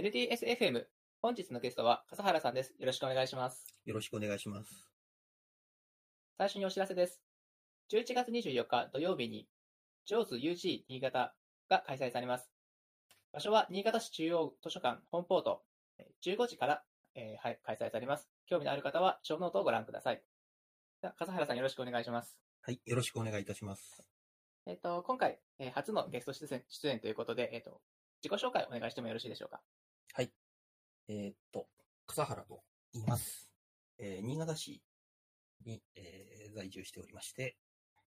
LDSFM、本日のゲストは笠原さんです。よろしくお願いします。よろしくお願いします。最初にお知らせです。11月24日土曜日に、ジョーズ UG 新潟が開催されます。場所は新潟市中央図書館ほんぽーと、えー15時から、えーはい、開催されます。興味のある方は、ショーノートをご覧ください。では笠原さんよろしくお願いします。はい、よろしくお願いいたします。えっ、と、今回、えー初のゲスト出演出演ということで、えっ、と、自己紹介お願いしてもよろしいでしょうか？はい。えーっと、笠原と言います。えー新潟市に、えー在住しておりまして、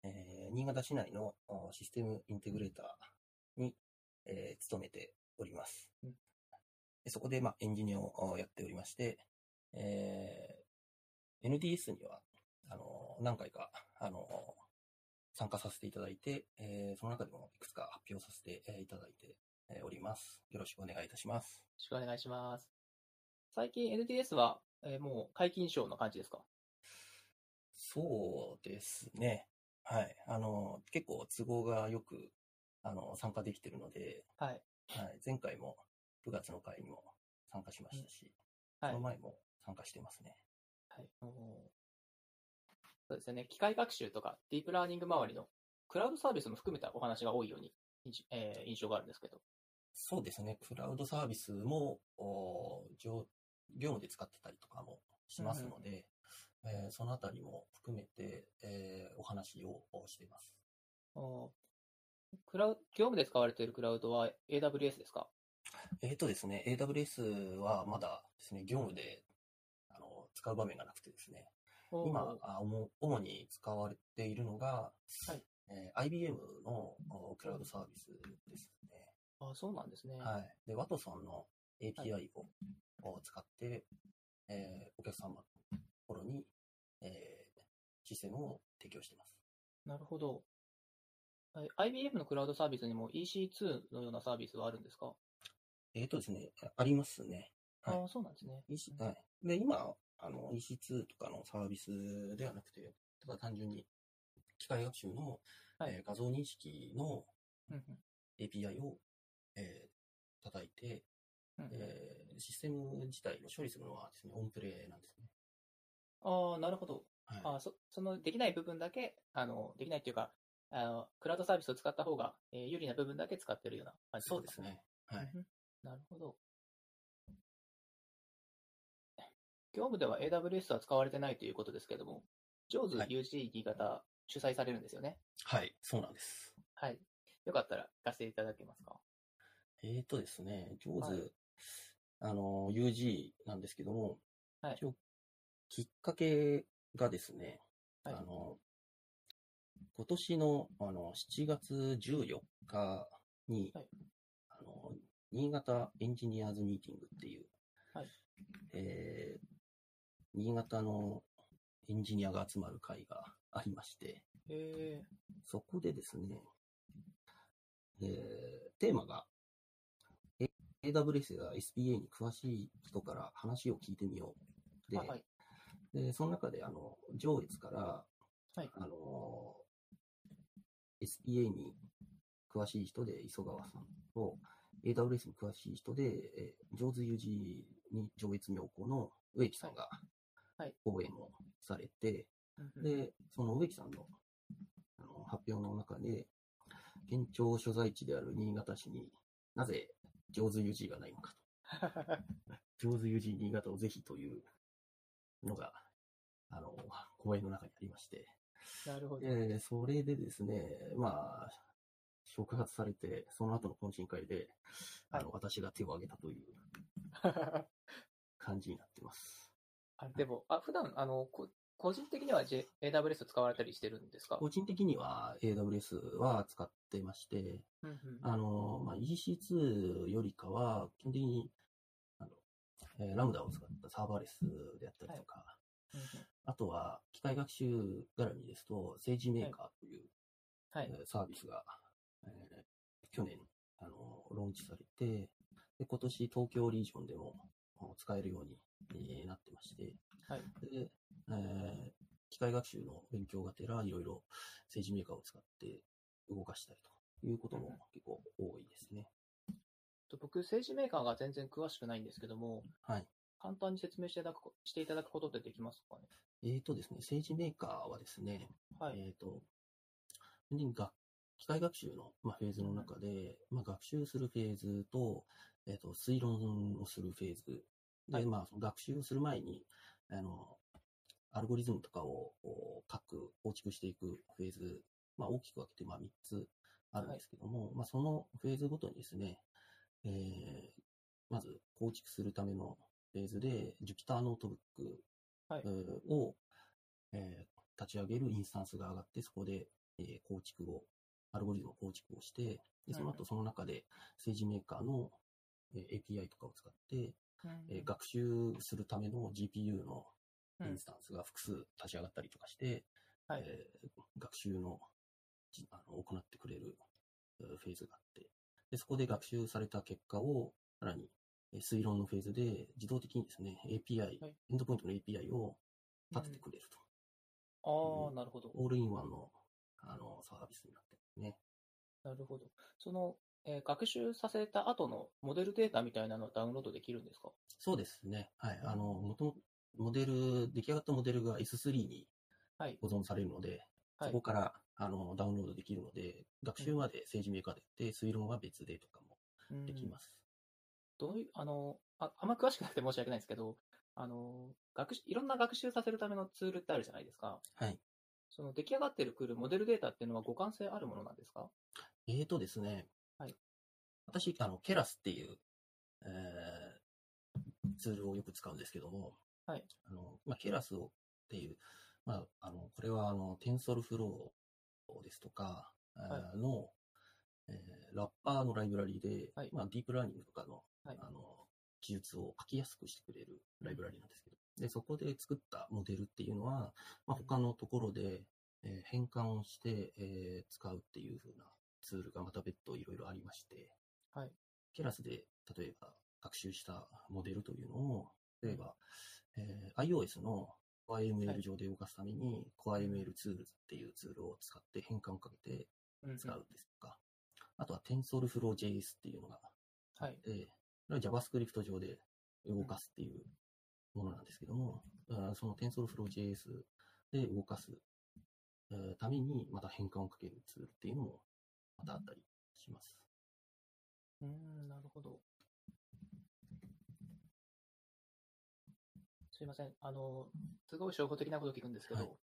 えー新潟市内のおシステムインテグレーターに、えー勤めております。うんでそこで、まあ、エンジニアをおやっておりまして、えー NDS には、あの、何回か、あの、参加させていただいて、えーその中でもいくつか発表させてえーいただいてえーおります。よろしくお願いいたします。よろしくお願いします。最近 NTS は、えーもう解禁賞の感じですか？そうですね。はい。あの、結構都合がよく、あの、参加できてるので、はい。はい。前回も9月の会にも参加しましたし、はいその。前も参加してますね。はい、おーそうですよね。機械学習とかディープラーニング周りのクラウドサービスも含めたお話が多いように、えー印象があるんですけど。そうですね。クラウドサービスも、お業業務で使ってたりとかもしますので、えーそのあたりも含めて、えーお話をしています。クラウ業務で使われているクラウドは AWS ですか？えーとですね、AWS はまだですね、業務であの使う場面がなくてですね、今、あ主主に使われているのが、はいえー IBM のおクラウドサービスですね。あそうなんですね。はい。で、ワトソンの API を,、を使って、えーお客様のところに、えーシステムを提供しています。なるほど。はい IBM のクラウドサービスにも EC2 のようなサービスはあるんですか、えーとですね、ありますね。はいああ、そうなんですね。EC はい。で、今、あの、EC2 とかのサービスではなくて、ただ単純に機械学習の、はいえー画像認識の API を、えー叩いて、うんうんえーシステム自体を処理するのはですね、オンプレなんですね。ああ、なるほど。はい。あそそのできない部分だけ、あのできないっていうか、あのクラウドサービスを使った方が、えー有利な部分だけ使ってるような感じそうですね。か。はい。なるほど。業務では AWS は使われてないということですけども、ジョーズはい UG 新潟主催されるんですよね。はい。そうなんです。はい。よかったら聞かせていただけますか？えーとですね、上手、はい。あの、UG なんですけども、はい。一応きっかけがですね、はい。あの、今年のあの7月14日に、はい。あの、新潟エンジニアーズミーティングっていう、はい。えー新潟のエンジニアが集まる会がありまして、へえそこでですね、えーテーマが、AWS や SPA に詳しい人から話を聞いてみよう。で、あはい。でその中で、あの、上越から、はいあの、SPA に詳しい人で磯川さんと、AWS に詳しい人で、えー、上手 UG に上越妙高の植木さんがはい講演をされて、うんうんで、その植木さんのあの発表の中で、県庁所在地である新潟市になぜ上手 UG がないのかと。上手 UG 新潟をぜひというのが、あの、講演の中にありまして、なるほど。で、それでですね、まあ、触発されて、その後の懇親会で、あの、私が手を挙げたという 感じになってます。あでも、あ普段あのこ個人的には、J、AWS を使われたりしてるんですか？個人的には AWS は使ってまして、うんうん。あの、まあ、EC2 よりかは、基本的に、あの、えーラムダを使ったサーバーレスであったりとか、うんうん。あとは、機械学習絡みですと、政治メーカーという、はい。えーサービスが、えー去年、あの、ローンチされて、で、今年東京リージョンでもお使えるように、えーなってまして、はい。で、えー機械学習の勉強がてら、いろいろ政治メーカーを使って動かしたりということも結構多いですね。と僕、政治メーカーが全然詳しくないんですけども、はい。簡単に説明していただくこしていただくことってできますかね？えーとですね、政治メーカーはですね、はい。えっ、と、基本的に学機械学習の、まあ、フェーズの中で、まあ、学習するフェーズと、えっ、と、推論をするフェーズ。で、はい。まあ、学習をする前に、あの、アルゴリズムとかを書く、構築していくフェーズ、まあ、大きく分けて、まあ、3つあるんですけども、まあ、そのフェーズごとにですね、えーまず構築するためのフェーズで、Jupyter ノートブックはい。えーを、えー立ち上げるインスタンスが上がって、そこで、えー構築を、アルゴリズムを構築をして、でそのうん後その中で SageMaker の、えー API とかを使って、うん。えー学習するための GPU のうん。インスタンスが複数立ち上がったりとかして、はい。えー学習のじあの行ってくれるえーフェーズがあってで、そこで学習された結果を、さらにえー推論のフェーズで自動的にですね、API、はい。エンドポイントの API を立ててくれると。ああ、なるほど。オールインワンのあのサービスになっね。なるほど。その、えー学習させた後のモデルデータみたいなのをダウンロードできるんですか？そうですね。はい。あの、もともとモデル、出来上がったモデルが S3 にはい。保存されるので、はいそこからあのダウンロードできるので、学習まで政治メーカーでやって、推論は別でとかもできます。どういう、あの、ああんま詳しくなくて申し訳ないんですけど、あの、学習、いろんな学習させるためのツールってあるじゃないですか。はい。その出来上がってるクール、モデルデータっていうのは互換性あるものなんですか？えーとですね、はい。私、あの、ケラスっていう、えーツールをよく使うんですけども、はい。あのまあ、ケラスをっていう、まあ、あのこれはあの、テンソルフローですとか、えーはの、えーラッパーのライブラリで、はい。まあ、ディープラーニングとかの,、はい。あの記述を書きやすくしてくれるライブラリなんですけど、でそこで作ったモデルっていうのは、まあ、他のところで、えー変換をして、えー使うっていう風なツールがまた別途いろいろありまして、はい。ケラスで例えば学習したモデルというのを、例えば、えー iOS のはい CoreML 上で動かすために、CoreML ツールっていうツールを使って変換をかけてうん使うんですとか、あとは TensorFlow.js っていうのがはい。えー JavaScript 上で動かすっていうものなんですけども、その TensorFlow.js で動かす、えーためにまた変換をかけるツールっていうのもまたあったりします。うーん、なるほど。すいません。あの、すごい初歩的なこと聞くんですけど、はい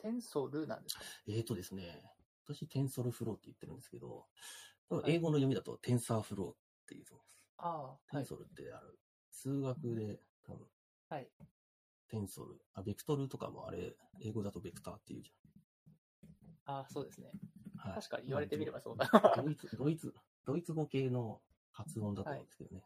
テンソルなんですか？えーとですね、私 TensorFlow って言ってるんですけど、英語の読みだと TensorFlow っていうと思います。ああ、はい。Tensor ってある、数学で多分、はい。テンソル、あ、ベクトルとかもあれ、英語だとベクターっていうじああ、そうですね。ゃん。はい確かに言われてみればそうだ。ドイツ、ドイツ、ドイツ語系の発音だと思うんですけどね。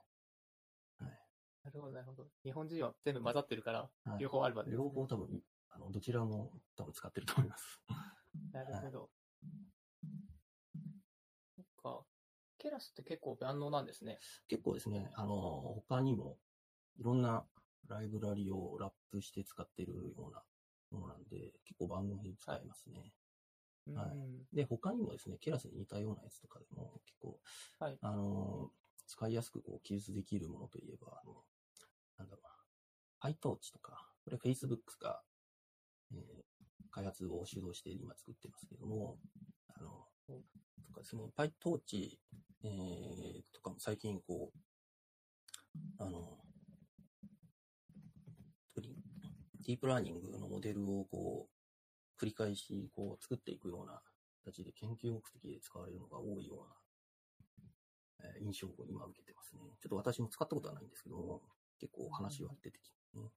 なるほど、なるほど。日本人は全部混ざってるから、はい両方あるわけです、ね。両方多分、あの、どちらも多分使ってると思います。なるほど。そっか。ケラスって結構万能なんですね。結構ですね、あの、他にも、いろんなライブラリをラップして使ってるようなものなんで、結構万能に使えますね。はい。うんで、他にもですね、ケラスに似たようなやつとかでも、結構、はい。あの、使いやすくこう記述できるものといえば、あの、なんだろうな、PyTorch とか、これ Facebook が、えー開発を主導して今作ってますけども、あの、とかですね、PyTorch、えーとかも最近こう、あの、特にディープラーニングのモデルをこう、繰り返しこう作っていくような形で研究目的で使われるのが多いような、えー印象を今受けてますね。ちょっと私も使ったことはないんですけども、結構話は出てきますね。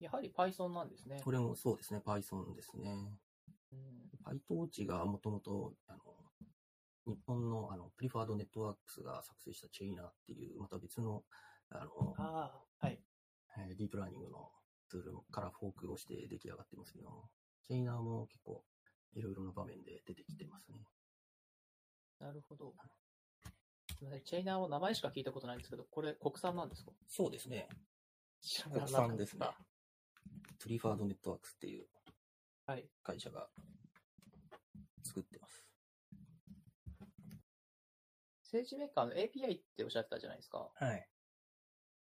やはり Python なんですね。これもそうですね、Python ですね。うん、PyTorch がもともと、あの、日本のあの、 Preferred Networks が作成した Chainer っていう、また別の、あの、ああ、はい。えーディープラーニングのツールからフォークをして出来上がってますけど、 Chainer も結構いろいろな場面で出てきてますね。なるほど。すみません Chainer を名前しか聞いたことないんですけど、これ国産なんですか？そうですね。知らなかった国産ですね。 Preferred Networks っていうはい。会社が作ってます。政治メーカーの API っておっしゃってたじゃないですか。はい。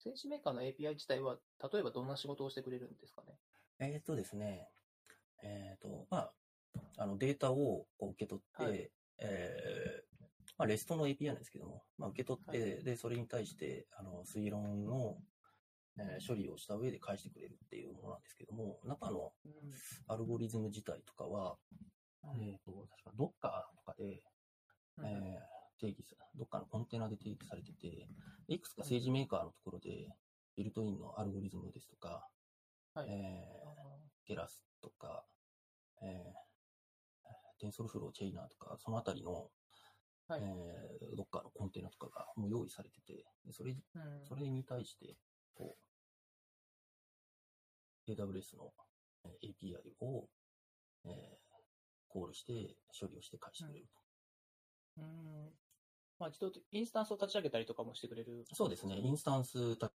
政治メーカーの API 自体は、例えばどんな仕事をしてくれるんですかね？えっ、とですね、えっ、と、まあ、あの、データをこう受け取って、はい。えーまあ、 REST の API なんですけども、まあ、受け取って、はで、それに対して、あの、推論の、えー処理をした上で返してくれるっていうものなんですけども、中のうん。アルゴリズム自体とかは、うんえっ、と、確か Docker とかで、うん。えー定義さ、どっかのコンテナで定義されてて、いくつか SageMaker のところで、ビルトインのアルゴリズムですとか、はい。えー Keras とか、えー、 TensorFlow Chainer とか、そのあたりの、はい。えー、どっかのコンテナとかがもう用意されてて、でそれ、うん。それに対して、こう、AWS のえー API を、えーコールして、処理をして返してくれると。うんまあ、自動的インスタンスを立ち上げたりとかもしてくれる。そうですね、インスタンス立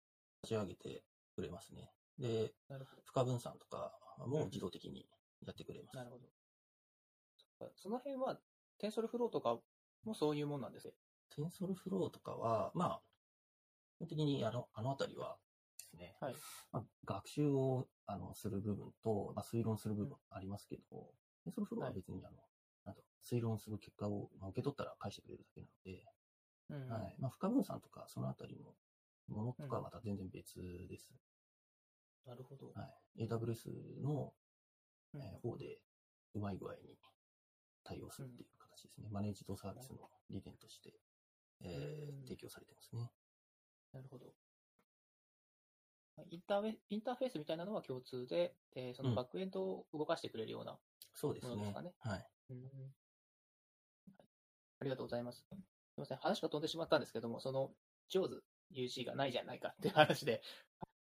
ち上げてくれますね。で。負荷分散とかも自動的にやってくれます。なるほど。その辺は、TensorFlow とかもそういうもんなんですね。 TensorFlow とかは、まあ、基本的にあの、あのあたりはですね、はい。まあ、学習をあのする部分と、まあ、推論する部分ありますけど、 TensorFlow は別にあの、推論する結果を、まあ、受け取ったら返してくれるだけなので、うんはい。まあ、負荷分散とか、そのあたりのものとかはまた全然別です。なるほど。はい。AWS の、うんえー方で、うまい具合に対応するっていう形ですね。マネージドサービスの理念として、えーうん提供されてますね。なるほど。インターフェインターフェースみたいなのは共通で、えーそのバックエンドを動かしてくれるような。そうですね。ものですかねはい。うんはいありがとうございます。すみません、話が飛んでしまったんですけども、その、ジョーズ UC がないじゃないかっていう話で、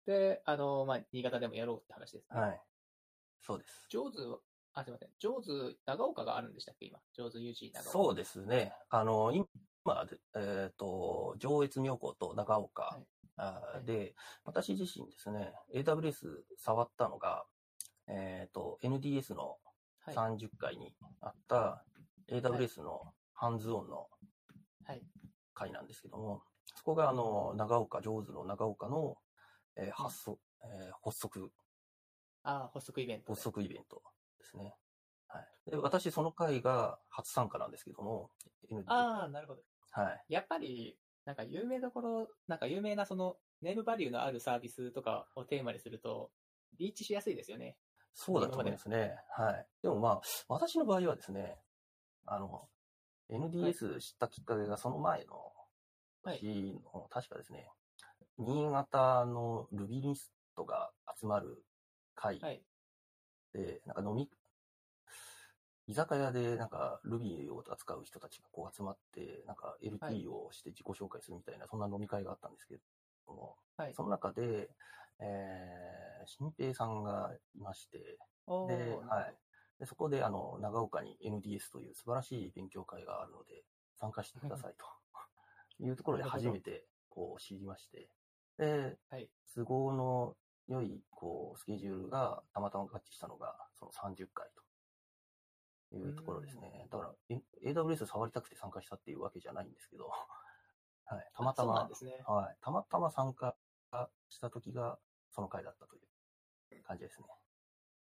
で、あの、まあ、新潟でもやろうって話ですね。はい。そうです。ジョーズは、あ、すみません、ジョーズ長岡があるんでしたっけ、今。ジョーズ UC 長岡。そうですね。あの、今、でえっ、と、上越妙高と長岡、はいはいで、私自身ですね、AWS 触ったのが、えっ、と、NDS のはい。30回にあった AWS のハンズオンのはい。回なんですけども、そこがあの、長岡、上手の長岡の、えー発足、えー発足、ああ、発足イベントで。発足イベントですね。はい。で、私、その回が初参加なんですけども、ND ああ、なるほど。はい。やっぱり、なんか有名どころ、なんか有名なその、ネームバリューのあるサービスとかをテーマにすると、リーチしやすいですよね。そうだと思いますね。はい。でもまあ、私の場合はですね、あの、NDS 知ったきっかけがその前のはい日の、確かですね、新潟のルビリストが集まる会はい。で、なんか飲み、居酒屋でなんか Ruby を扱う人たちがこう集まって、なんかはい LT をして自己紹介するみたいな、そんな飲み会があったんですけども、はい。その中で、えー、新平さんがいまして、で、はい。で、そこで、あの、長岡に NDS という素晴らしい勉強会があるので、参加してくださいというところで初めて、こう、知りまして、で、はい。都合の良い、こう、スケジュールがたまたま合致したのが、その30回というところですね。だから、え AWS 触りたくて参加したっていうわけじゃないんですけど、はい。たまたまね。はい。たまたま参加した時が、その回だったという感じですね。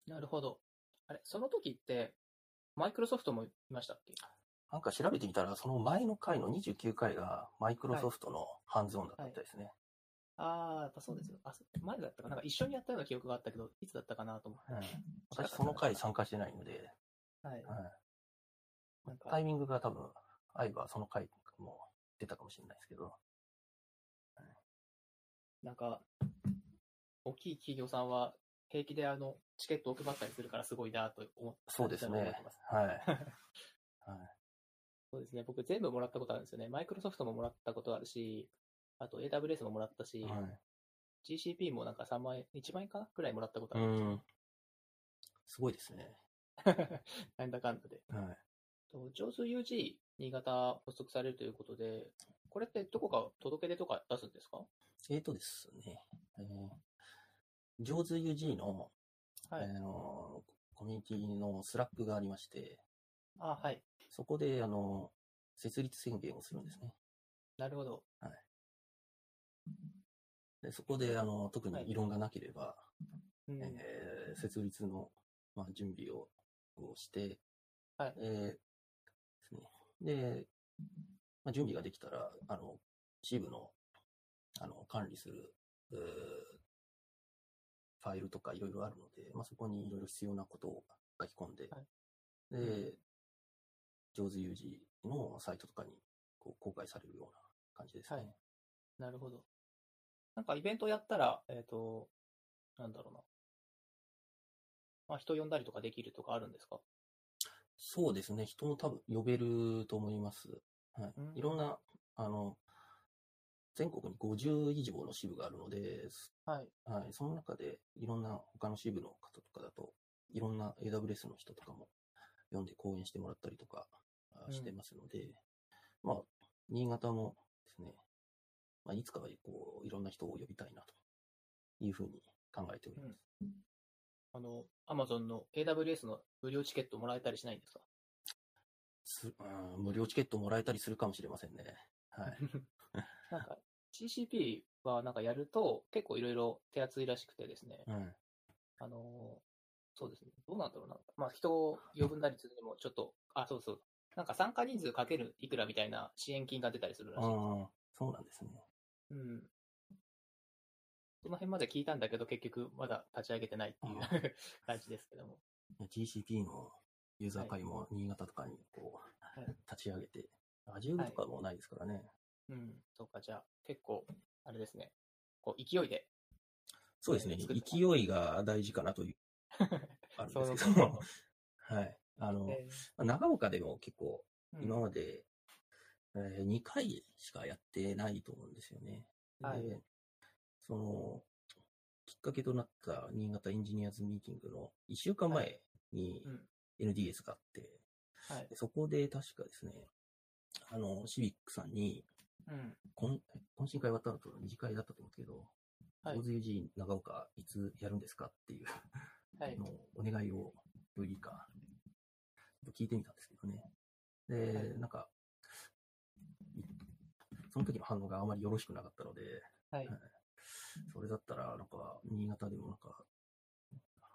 なるほど。あれ、その時って、マイクロソフトもいましたっけ？なんか調べてみたら、その前の回の29回が、マイクロソフトのハンズオンだったみたいですね。ああ、やっぱそうですよ。あ、前だったかな。なんか一緒にやったような記憶があったけど、いつだったかなと思って。うん。私、その回参加してないので、はい。はいなんか。タイミングが多分、合えばその回も出たかもしれないですけど、なんか、大きい企業さんは平気であの、チケットを配ったりするからすごいなと思ってそうですね。はい。はいそうですね。僕全部もらったことあるんですよね。マイクロソフトももらったことあるし、あと AWS ももらったし、はい。GCP もなんか3万円、1万円かなくらいもらったことあうるんん。すごいですね。ですよ。なんだかんだで。はい。と上手 UG 新潟発足されるということで、これってどこか届け出とか出すんですか？えーとですね、えー、 JAWS UG の、はい。あのコミュニティの Slack がありまして、あ、はい。そこで、あの、設立宣言をするんですね。なるほど。でそこで、あの、特に異論がなければ、うん。えー設立の、まあ、準備ををして、はいえーですね。で、まあ、準備ができたら、あの、支部の、あの、管理する、ファイルとかいろいろあるので、まあ、そこにいろいろ必要なことを書き込んで、はいで、上手有事のサイトとかにこう公開されるような感じですね。はいなるほど。なんかイベントやったら、えっ、と、なんだろうな。まあ、人呼んだりとかできるとかあるんですか？そうですね。人も多分呼べると思います。はい。うんいろんな、あの、全国に50以上の支部があるので、はい。はい。その中でいろんな他の支部の方とかだと、いろんな AWS の人とかも呼んで講演してもらったりとかしてますので、まあ、新潟もですね、まあ、いつかはこう、いろんな人を呼びたいなというふうに考えております。あの、アマゾンの AWS の無料チケットもらえたりしないんですか？すうん無料チケットもらえたりするかもしれませんね。はい。なんか、GCP はなんかやると結構いろいろ手厚いらしくてですね、うん。あのーそうですね、どうなんだろうな。まあ、人を呼ぶなりするにもちょっと、あ、そうそう。なんか参加人数かけるいくらみたいな支援金が出たりするらしいです。ああ、そうなんですね。うん。その辺まで聞いたんだけど、結局まだ立ち上げてないっていうあ 感じですけども。GCP のユーザー会も新潟とかにこう、はい立ち上げて、Azure とかもないですからね。うん。そうか、じゃあ、結構、あれですね。こう、勢いで。そうですね。勢いが大事かなという、あるんですけども。はい。あの、え長岡でも結構、ー今まで、えー2回しかやってないと思うんですよね。はいで、その、きっかけとなった新潟エンジニアーズミーティングの1週間前にうん NDS があって、はいで。そこで確かですね、あの、シビックさんに、うん。懇懇親会終わった後の二次会だったと思うんですけど、はい大津 UG 長岡いつやるんですかっていうはい。のをお願いをいいか、聞いてみたんですけどね。で、はいなんか、いその時の反応があまりよろしくなかったので、はい。それだったら、なんか、新潟でもなんか、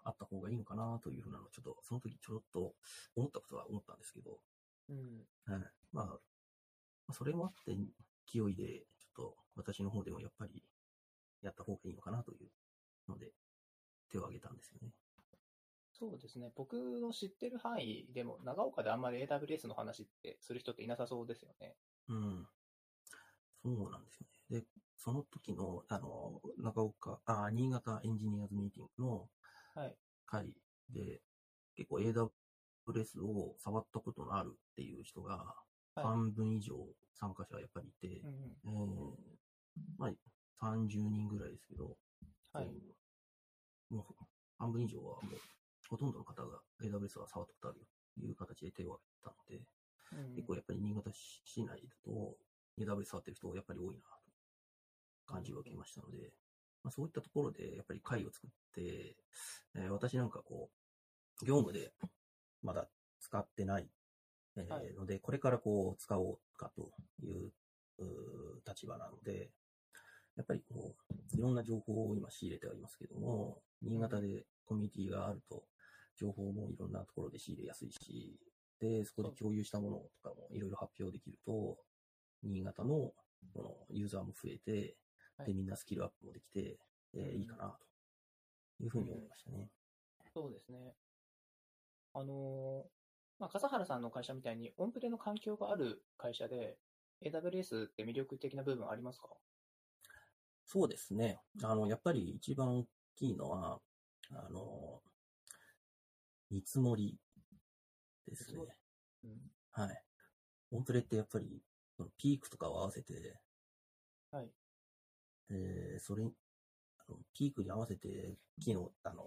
あった方がいいのかなというふうなのを、ちょっと、その時ちょろっと思ったことは思ったんですけど、うん。はい。まあ、まあそれもあって、勢いで、ちょっと私の方でもやっぱりやった方がいいのかなというので、手を挙げたんですよね。そうですね。僕の知ってる範囲でも、長岡であんまり AWS の話ってする人っていなさそうですよね。うん。そうなんですよね。で、その時の、あの、長岡、あ、新潟エンジニアーズミーティングのはい。会で、結構 AWS を触ったことのあるっていう人がはい。半分以上参加者がやっぱりいて、うんうん。えーまあ、30人ぐらいですけど、はい。もう半分以上はもう、ほとんどの方が AWS は触ったことあるよという形で手を挙げたので、うん結構やっぱり新潟市内だと AWS 触ってる人やっぱり多いなと感じを受けましたので、まあ、そういったところでやっぱり会を作って、えー私なんかこう、業務でまだ使ってない、えーはいので、これからこう使おうかという立場なので、やっぱりこう、いろんな情報を今仕入れてはいますけども、新潟でコミュニティがあると、情報もいろんなところで仕入れやすいし、で、そこで共有したものとかもいろいろ発表できると、新潟のこのユーザーも増えて、で、はいみんなスキルアップもできて、えーいいかな、というふうに思いましたね。そうですね。あのーまあ、笠原さんの会社みたいに、オンプレの環境がある会社で、AWS って魅力的な部分ありますか？そうですね。あの、やっぱり一番大きいのは、あの、見積もりですね。うん。はい。オンプレってやっぱり、ピークとかを合わせて、はい。えーそれに、あのピークに合わせて、機能、あの、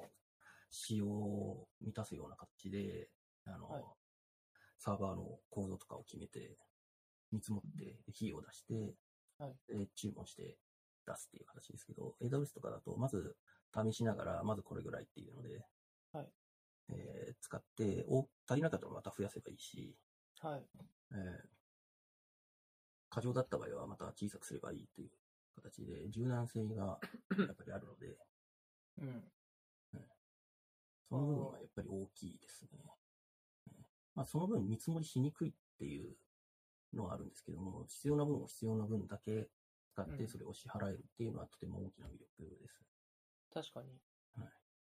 仕様を満たすような形で、あの、はいサーバーの構造とかを決めて、見積もって、費用を出して、はいで注文して出すっていう形ですけど、AWS とかだと、まず試しながら、まずこれぐらいっていうので、はいえー使って、お足りなかったらまた増やせばいいし、はい。えー過剰だった場合はまた小さくすればいいという形で、柔軟性が やっぱりあるので、うん。その部分はやっぱり大きいですね。うんまあ、その分見積もりしにくいっていうのはあるんですけども、必要な分を必要な分だけ使っうんてそれを支払えるっていうのはとても大きな魅力です。確かに。はい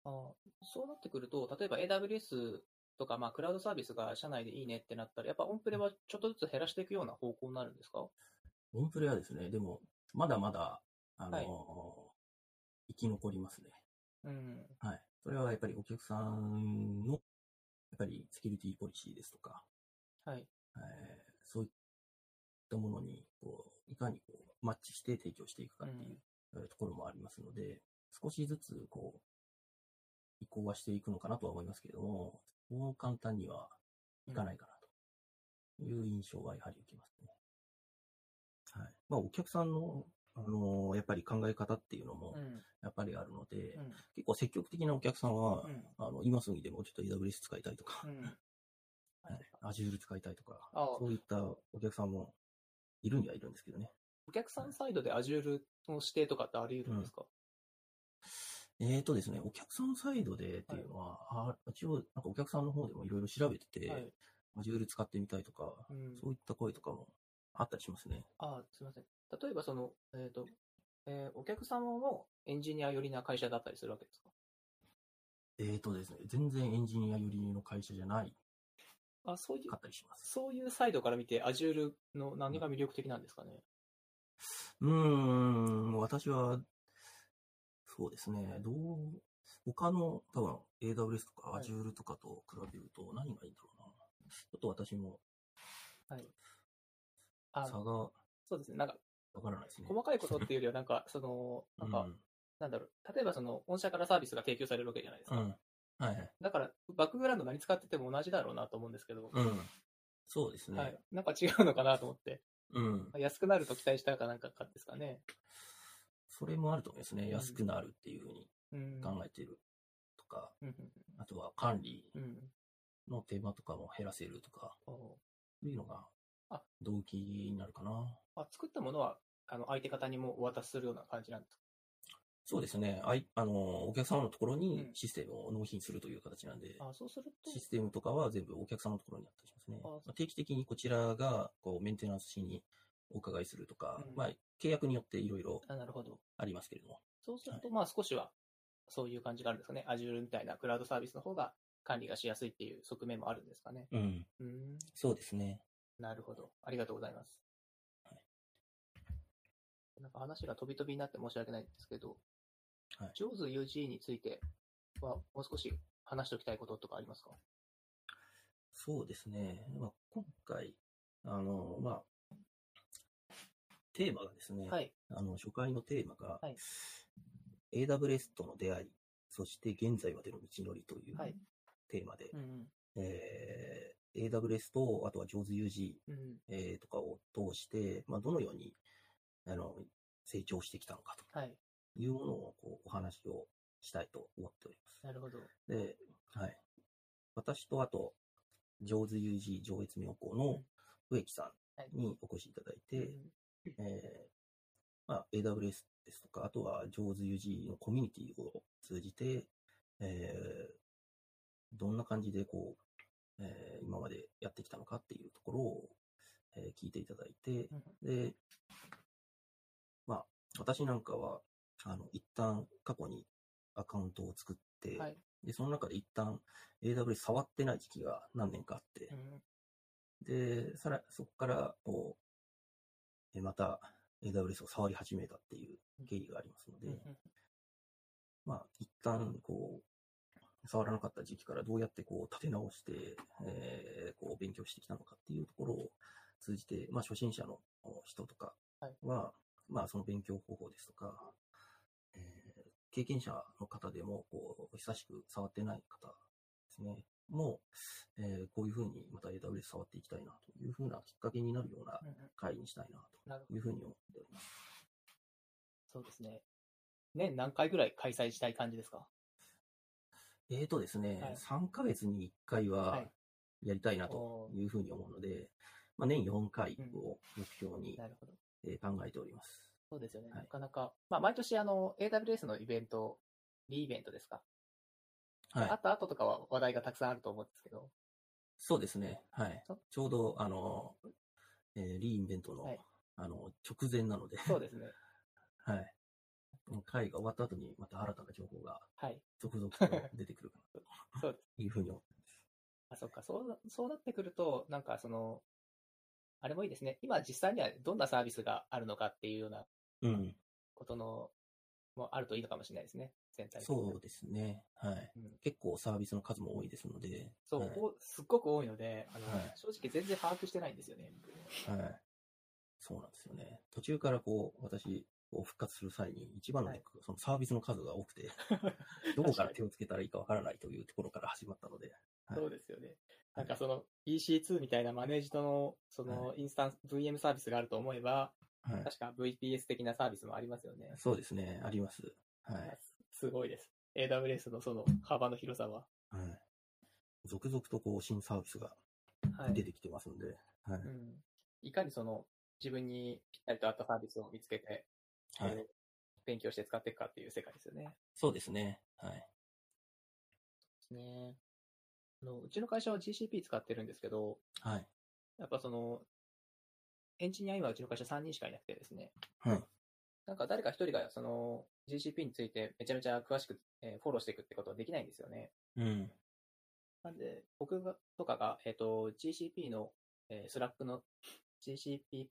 あーそうなってくると、例えば AWS とか、まあ、クラウドサービスが社内でいいねってなったら、やっぱオンプレはちょっとずつ減らしていくような方向になるんですか？オンプレはですね、でも、まだまだ、あのーはい生き残りますね。うん。はい。それはやっぱりお客さんの、やっぱりセキュリティポリシーですとか、はい。えーそういったものに、こう、いかにこう、マッチして提供していくかっていう、えーところもありますので、少しずつ、こう、移行はしていくのかなとは思いますけれども、そう簡単にはいかないかなという印象はやはり受けますね。はい。まあ、お客さんの、あのーやっぱり考え方っていうのもう、ん。やっぱりあるので、うん。結構積極的なお客さんは、うんあの、今すぐでもちょっと AWS 使いたいとか、うん。はい、Azure 使いたいとか、そういったお客さんもいるにはいるんですけどね。お客さんサイドで Azure の指定とかってあり得るんですか、えーとですね、お客さんサイドでっていうのは、あ一応、なんかお客さんの方でもいろいろ調べてて、はい。Azure 使ってみたいとか、うん。そういった声とかもあったりしますね。あすみません。例えばその、えっ、と、えーお客様もエンジニア寄りな会社だったりするわけですか？えーとですね、全然エンジニア寄りの会社じゃないあ、そういうか、ったりします。そういうサイドから見て Azure の何が魅力的なんですかね、うーん、私は、そうですね、どう、他の、多分 AWS とかはい Azure とかと比べると何がいいんだろうな。ちょっと私もはい。あ差がそうですね。なんか、わからないですね。細かいことっていうよりは、なんか、その、なんか、なんだろう。例えばその、御社からサービスが提供されるわけじゃないですか。うん。うん。はいはい。だから、バックグラウンド何使ってても同じだろうなと思うんですけど、うん。そうですね。はい。なんか違うのかなと思って。うん。安くなると期待したかなんかかですかね。それもあると思いますね。うん安くなるっていうふうにうん。考えているとか、うんあとは管理うんうん。の手間とかも減らせるとか、ういうのがあ動機になるかな。あ作ったものは、あの、相手方にもお渡しするような感じなんですか？そうですね。あいあの、お客様のところにうんシステムを納品するという形なんで、あそうすると、システムとかは全部お客様のところにあったりしますねああ定期的にこちらがこうメンテナンスしにお伺いするとか、うんまあ、契約によっていろいろあなるほど。ありますけれども。そうすると、まあ少しは、そういう感じがあるんですかね。Azure みたいなクラウドサービスの方が管理がしやすいっていう側面もあるんですかね。うん。うーん。そうですね。なるほど。ありがとうございます。はいなんか話が飛び飛びになって申し訳ないんですけど、はい JAWS UG についてはもう少し話しておきたいこととかありますか？そうですね。まあ、今回、あの、まあ、テーマがですね、はい。あの、初回のテーマが、はい AWS との出会い、そして現在までの道のりというはいテーマで、うんうん。えー AWS と、あとは JAWSUG、うん。えーとかを通して、まあ、どのように、あの、成長してきたのかはい。というものを、こう、お話をしたいと思っております。なるほど。で、はい。私とあと、上手 UG 上越妙高の植木さはいんにお越しいただいて、うんえーまあ、AWS ですとか、あとは上手 UG のコミュニティを通じて、えーどんな感じでこう、えー今までやってきたのかっていうところを、えー聞いていただいて、で、まあ、私なんかは、あの、一旦過去にアカウントを作って、はい。で、その中で一旦 AWS 触ってない時期が何年かあってう、ん。で、さら、そこから、こう、えまた AWS を触り始めたっていう経緯がありますので、うんうん。まあ、一旦、こう、触らなかった時期からどうやってこう立て直して、えーこう勉強してきたのかっていうところを通じて、まあ、初心者の人とかは、まあ、その勉強方法ですとか、えー経験者の方でも、こう、久しく触ってない方ですね、もう、えーこういうふうにまた AWS 触っていきたいなというふうなきっかけになるようなうんうん会にしたいなというふうに思っております。そうですね。年何回ぐらい開催したい感じですかえーとですね、はい3ヶ月に1回ははいやりたいなというふうに思うので、まあ、年4回を目標に、なるほど。えー考えております。そうですよね。はいなかなか、まあ、毎年、あの、AWS のイベント、リーイベントですか？はいあ。った後とかは話題がたくさんあると思うんですけど、そうですね。はいそ。ちょうど、あの、えーリーインベントの、はいあの、直前なので、そうですね。はい。会が終わった後に、また新たな情報がはい。続々と出てくるかな。というふうに思ってます。あ、そっか。そうな、そうなってくると、なんかその、あれもいいですね。今実際にはどんなサービスがあるのかっていうようなうん。ことの、もあるといいのかもしれないですね。全体そうですね。はい。うん結構サービスの数も多いですので、そう、はいすっごく多いので、あの、はい正直全然把握してないんですよね。はい。そうなんですよね。途中からこう、私、こう復活する際に、一番のそのサービスの数が多くて、どこから手をつけたらいいかわからないというところから始まったので、はいそうですよね。なんかその EC2 みたいなマネージドの、そのインスタンス、VM サービスがあると思えば、はい。確か VPS 的なサービスもありますよね。そうですね。あります。はい。すごいです。AWS のその幅の広さは。はい。続々とこう、新サービスがはい。出てきてますんで、はい。うん、いかにその自分にぴったりと合ったサービスを見つけて、はい勉強して使っていくかっていう世界ですよね。そうですね。はい。ですね。あのうちの会社は GCP 使ってるんですけど、はい。やっぱその、エンジニア今うちの会社3人しかいなくてですね、はい。なんか誰か一人がその GCP についてめちゃめちゃ詳しく、えーフォローしていくってことはできないんですよね。うん。なんで、僕がとかが、えっ、と、GCP の、えー、 Slack の GCP、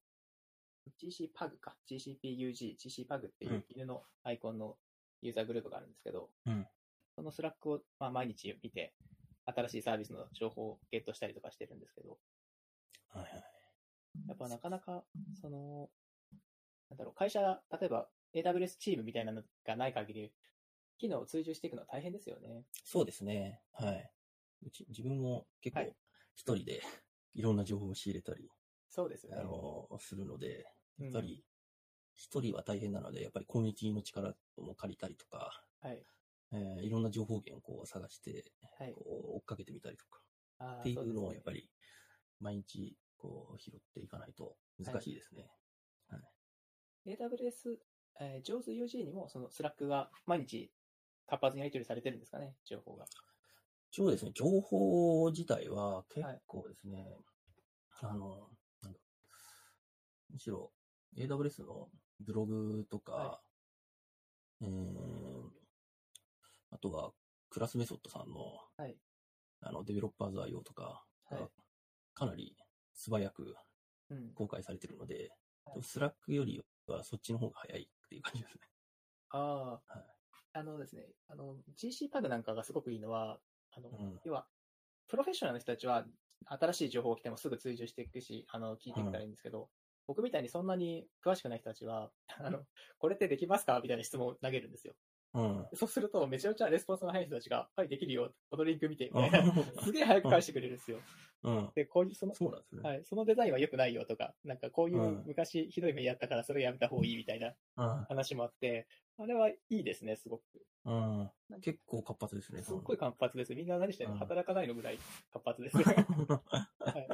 GCPUG か、GCPUG、GCPUG っていう犬のアイコンのユーザーグループがあるんですけど、うんその Slack を、まあ、毎日見て、新しいサービスの情報をゲットしたりとかしてるんですけど、はいはい。やっぱなかなか、その、なんだろう、会社、例えば AWS チームみたいなのがない限り、機能を追従していくのは大変ですよね。そうですね。はい。うち、自分も結構はい、一人でいろんな情報を仕入れたり、そうですよね。あの、するので、うんやっぱり、一人は大変なので、やっぱりコミュニティの力も借りたりとか、はい。えーいろんな情報源をこう探して、はい。こう追っかけてみたりとか、っていうのをやっぱり。り、毎日、こう、拾っていかないと難しいですね。AWS、えー、JAWS UG にもその Slack が毎日活発にやり取りされてるんですかね、情報が。そうですね、情報自体は結構ですね、あの、なんだむしろ AWS のブログとか、はえーあとはクラスメソッドさんの、はい。あのデベロッパーズ IO とかがはい。かなり素早くうん。公開されてるので、はい。 Slack よりはそっちの方が早いっていう感じですね。ああ、はい。あのですね、あの、GC パグなんかがすごくいいのは、あの、うん。要は、プロフェッショナルの人たちは、新しい情報が来てもすぐ追従していくし、あの、聞いていったらいいんですけど、僕みたいにそんなに詳しくない人たちは、あの、これってできますか？みたいな質問を投げるんですよ。うん。そうすると、めちゃめちゃレスポンスの早い人たちが、はい、できるよ、このリンク見て、みたいな、すげえ早く返してくれるんですよ。うん。で、こういう、その、そうなんですね。はい、そのデザインは良くないよとか、なんかこういううん昔ひどい目やったからそれやめた方がいいみたいなうん話もあって、あれはいいですね、すごく。うん。結構活発ですね。すっごい活発です。みんな何してるの？うん働かないのぐらい活発です。はい。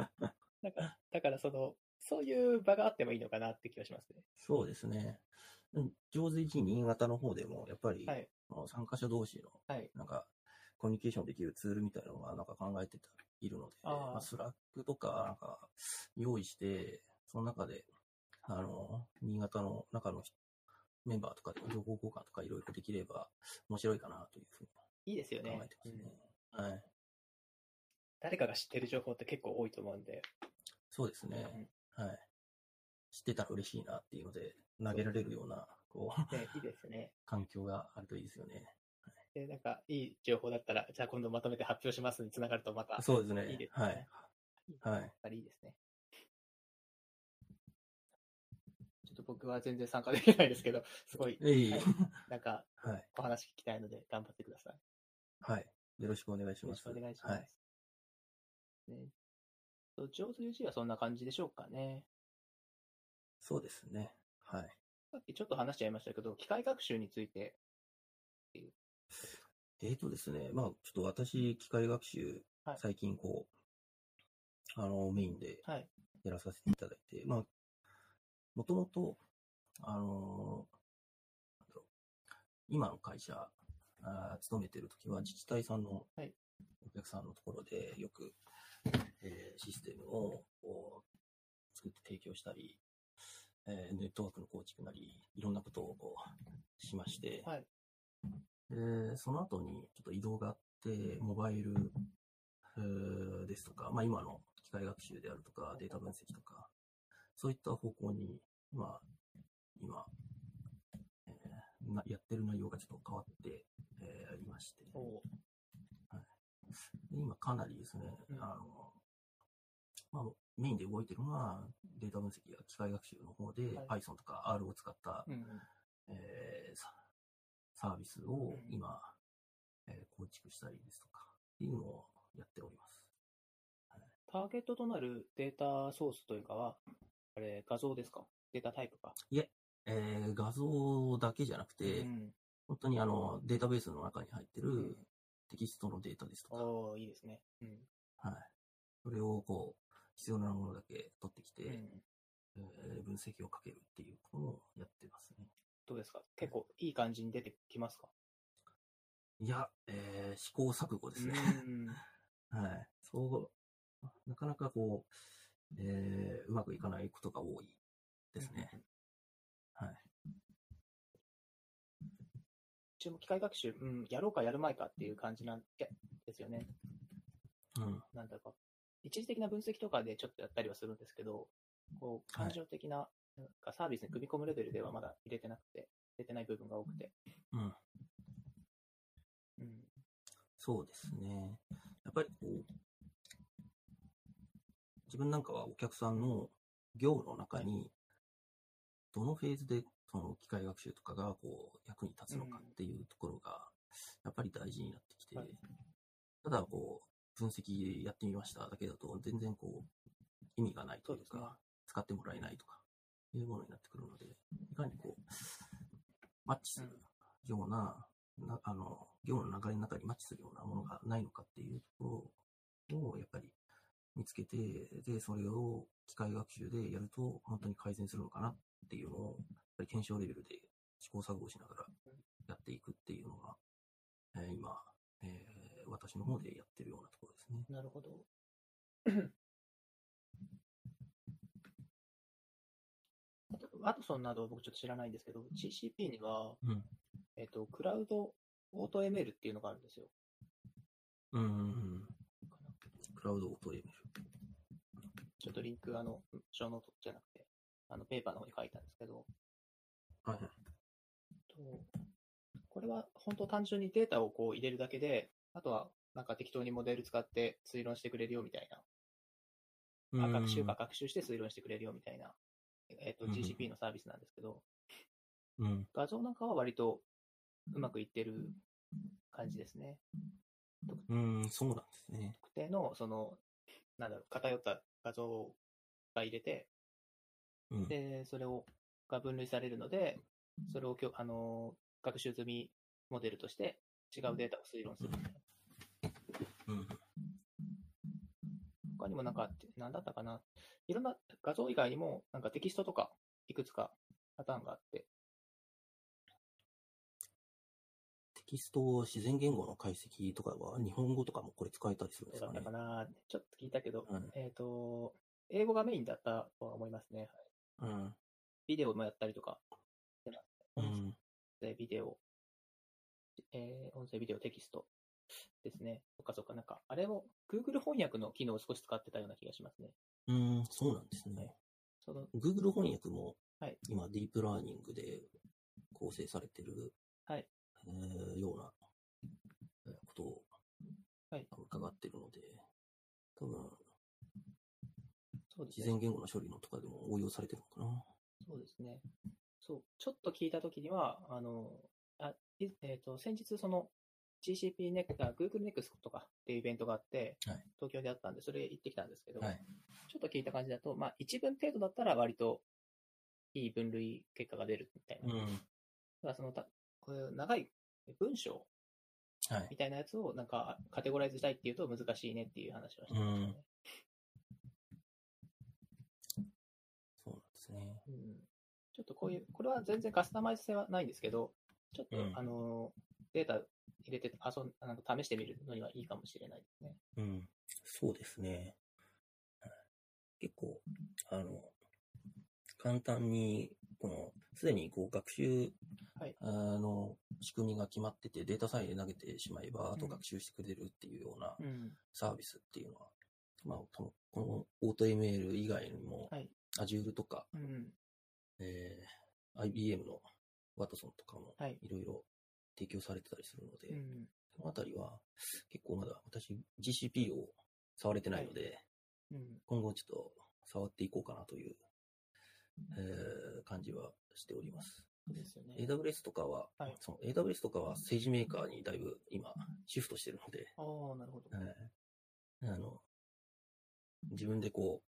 なんか、だからその、そういう場があってもいいのかなって気がしますね。そうですね。うん上手1新潟の方でも、やっぱり、はい。参加者同士の、はい。なんか、コミュニケーションできるツールみたいなのが、なんか考えてたいるので、まあ、 Slack とか、なんか、用意して、その中で、あの、新潟の中の人メンバーとかで情報交換とかいろいろできれば面白いかなというふういいですよねに考えて。ますね。うんはい。誰かが知ってる情報って結構多いと思うんで。そうですね。はい。知ってたら嬉しいなっていうので、投げられるような、こう、ね、いいですよね。環境があるといいですよね。で、なんか、いい情報だったら、じゃあ今度まとめて発表しますにつながるとまた、そうですね。いいですね。はい。はいやっぱりいいですね。ちょっと僕は全然参加できないですけど、すごい、えい、はいなんか、はい。お話聞きたいので頑張ってください。はい。よろしくお願いします。よろしくお願いします。はい。ね、と上手 UG はそんな感じでしょうかね。そうですね。はい。さっきちょっと話しちゃいましたけど、機械学習について、えーとですね、まあ、ちょっと私、機械学習はい、最近こう、あの、メインではい。やらさせていただいて、まあ、もともと、あのなんだろう今の会社、あー勤めてるときは自治体さんのはいお客さんのところでよく、えーシステムを作って提供したり、えーネットワークの構築なり、いろんなことをしまして、はい。でその後にちょっと移動があって、モバイル、えーですとか、まあ今の機械学習であるとか、データ分析とか、そういった方向に、まあ、今、えーなやってる内容がちょっと変わって、えーいまして、おー。で今かなりですね、うん。あの、まあ、メインで動いてるのは、データ分析や機械学習の方で、は Python とか R を使った、うんうん。えーササービスをうん今、えー構築したりですとか、っていうのをやっております。ターゲットとなるデータソースというかは、あれ、画像ですか？データタイプか？えー画像だけじゃなくて、うん。本当にあのデータベースの中に入ってるうんテキストのデータですとか、いいですね。うん。はい、それをこう必要なものだけ取ってきて、うん、えー分析をかけるっていうことをやってますね。どうですか？結構いい感じに出てきますか？いや、えー試行錯誤ですね。うん はい。そう、なかなかこう、えーうまくいかないことが多いですね。はい。注目機械学習、うん、やろうかやるまいかっていう感じなんですよね。うん。なんだか、一時的な分析とかでちょっとやったりはするんですけど、こう、はい感情的な、なんかサービスに組み込むレベルではまだ入れてなくて、入れてない部分が多くて。うん。うん。そうですね。やっぱりこう、自分なんかはお客さんの業務の中に、どのフェーズでその機械学習とかがこう役に立つのかっていうところが、やっぱり大事になってきて、はいただこう、分析やってみました。だけだと、全然こう、意味がないというそうね。か、使ってもらえないとか、いうものになってくるので、いかにこう、マッチするような、なあの、業務の流れの中にマッチするようなものがないのかっていうところを、やっぱり見つけて、で、それを機械学習でやると、本当に改善するのかなっていうのを、やっぱり検証レベルで試行錯誤しながらやっていくっていうのが、えー今、えー私の方でやってるようなところですね。なるほど。あとワトソンなど僕ちょっと知らないんですけど、GCP には、うん。えっ、と、クラウドオート ML っていうのがあるんですよ。うんうんうん。クラウドオート ML。ちょっとリンク、あの、ショーノートじゃなくて、あの、ペーパーの方に書いたんですけど、はいはい。とこれは本当単純にデータをこう入れるだけで、あとはなんか適当にモデル使って推論してくれるよみたいな、あ学習か学習して推論してくれるよみたいな、えっとうんうん GCP のサービスなんですけど、うん。画像なんかは割とうまくいってる感じですね。うん、そうなんですね。特定の、その、なんだろう、偏った画像が入れて、うん。で、それを、が分類されるので、それをきょ、あの、学習済みモデルとして違うデータを推論するみたいな。うん。他にもなんかあって、なんだったかな。いろんな画像以外にも、なんかテキストとか、いくつかパターンがあって、テキスト自然言語の解析とかは、日本語とかもこれ使えたりするんですかねだったか。な。ちょっと聞いたけど、うんえっ、と、英語がメインだったとは思いますね。うん。ビデオもやったりとか。うん。で、ビデオ、えー音声、ビデオ、テキストですね。そっかそっか、なんか、あれを Google 翻訳の機能を少し使ってたような気がしますね。うん、そうなんですね。その、Google 翻訳もはい、今、ディープラーニングで構成されてる、はいえーようなえーことをはい伺ってるので、多分、そうですね。自然言語の処理のとかでも応用されてるのかな。そうですね。そう、ちょっと聞いたときには、あの、あいえっ、と、先日その GCP ネクあ Google Next とかっていうイベントがあって、はい東京であったんで、それ行ってきたんですけど、はいちょっと聞いた感じだと、まあ、一文程度だったら割といい分類結果が出るみたいな。うん。ただそのた、こう長い文章はい。みたいなやつをなんかカテゴライズしたいっていうと難しいねっていう話をしてましたね。うん。ちょっとこういう、これは全然カスタマイズ性はないんですけど、ちょっと、うんあの、データ入れて遊ん、なんか試してみるのにはいいかもしれないですね。うん。そうですね。はい結構、あの、簡単に、この、すでにこう学習、はいあの、仕組みが決まってて、データさえ投げてしまえば、あとうん学習してくれるっていうようなうん。サービスっていうのは、まあ、この、この AutoML 以外にも、はい Azure とか、うん。えー IBM のワトソンとかもはい。いろいろ提供されてたりするので、うん。このあたりは結構まだ私 GCP を触れてないので、うん。今後ちょっと触っていこうかなという、えー感じはしております。ですよね。AWS とかは、はいその AWS とかは政治メーカーにだいぶ今シフトしてるので、ああ、なるほど。えーあの、自分でこ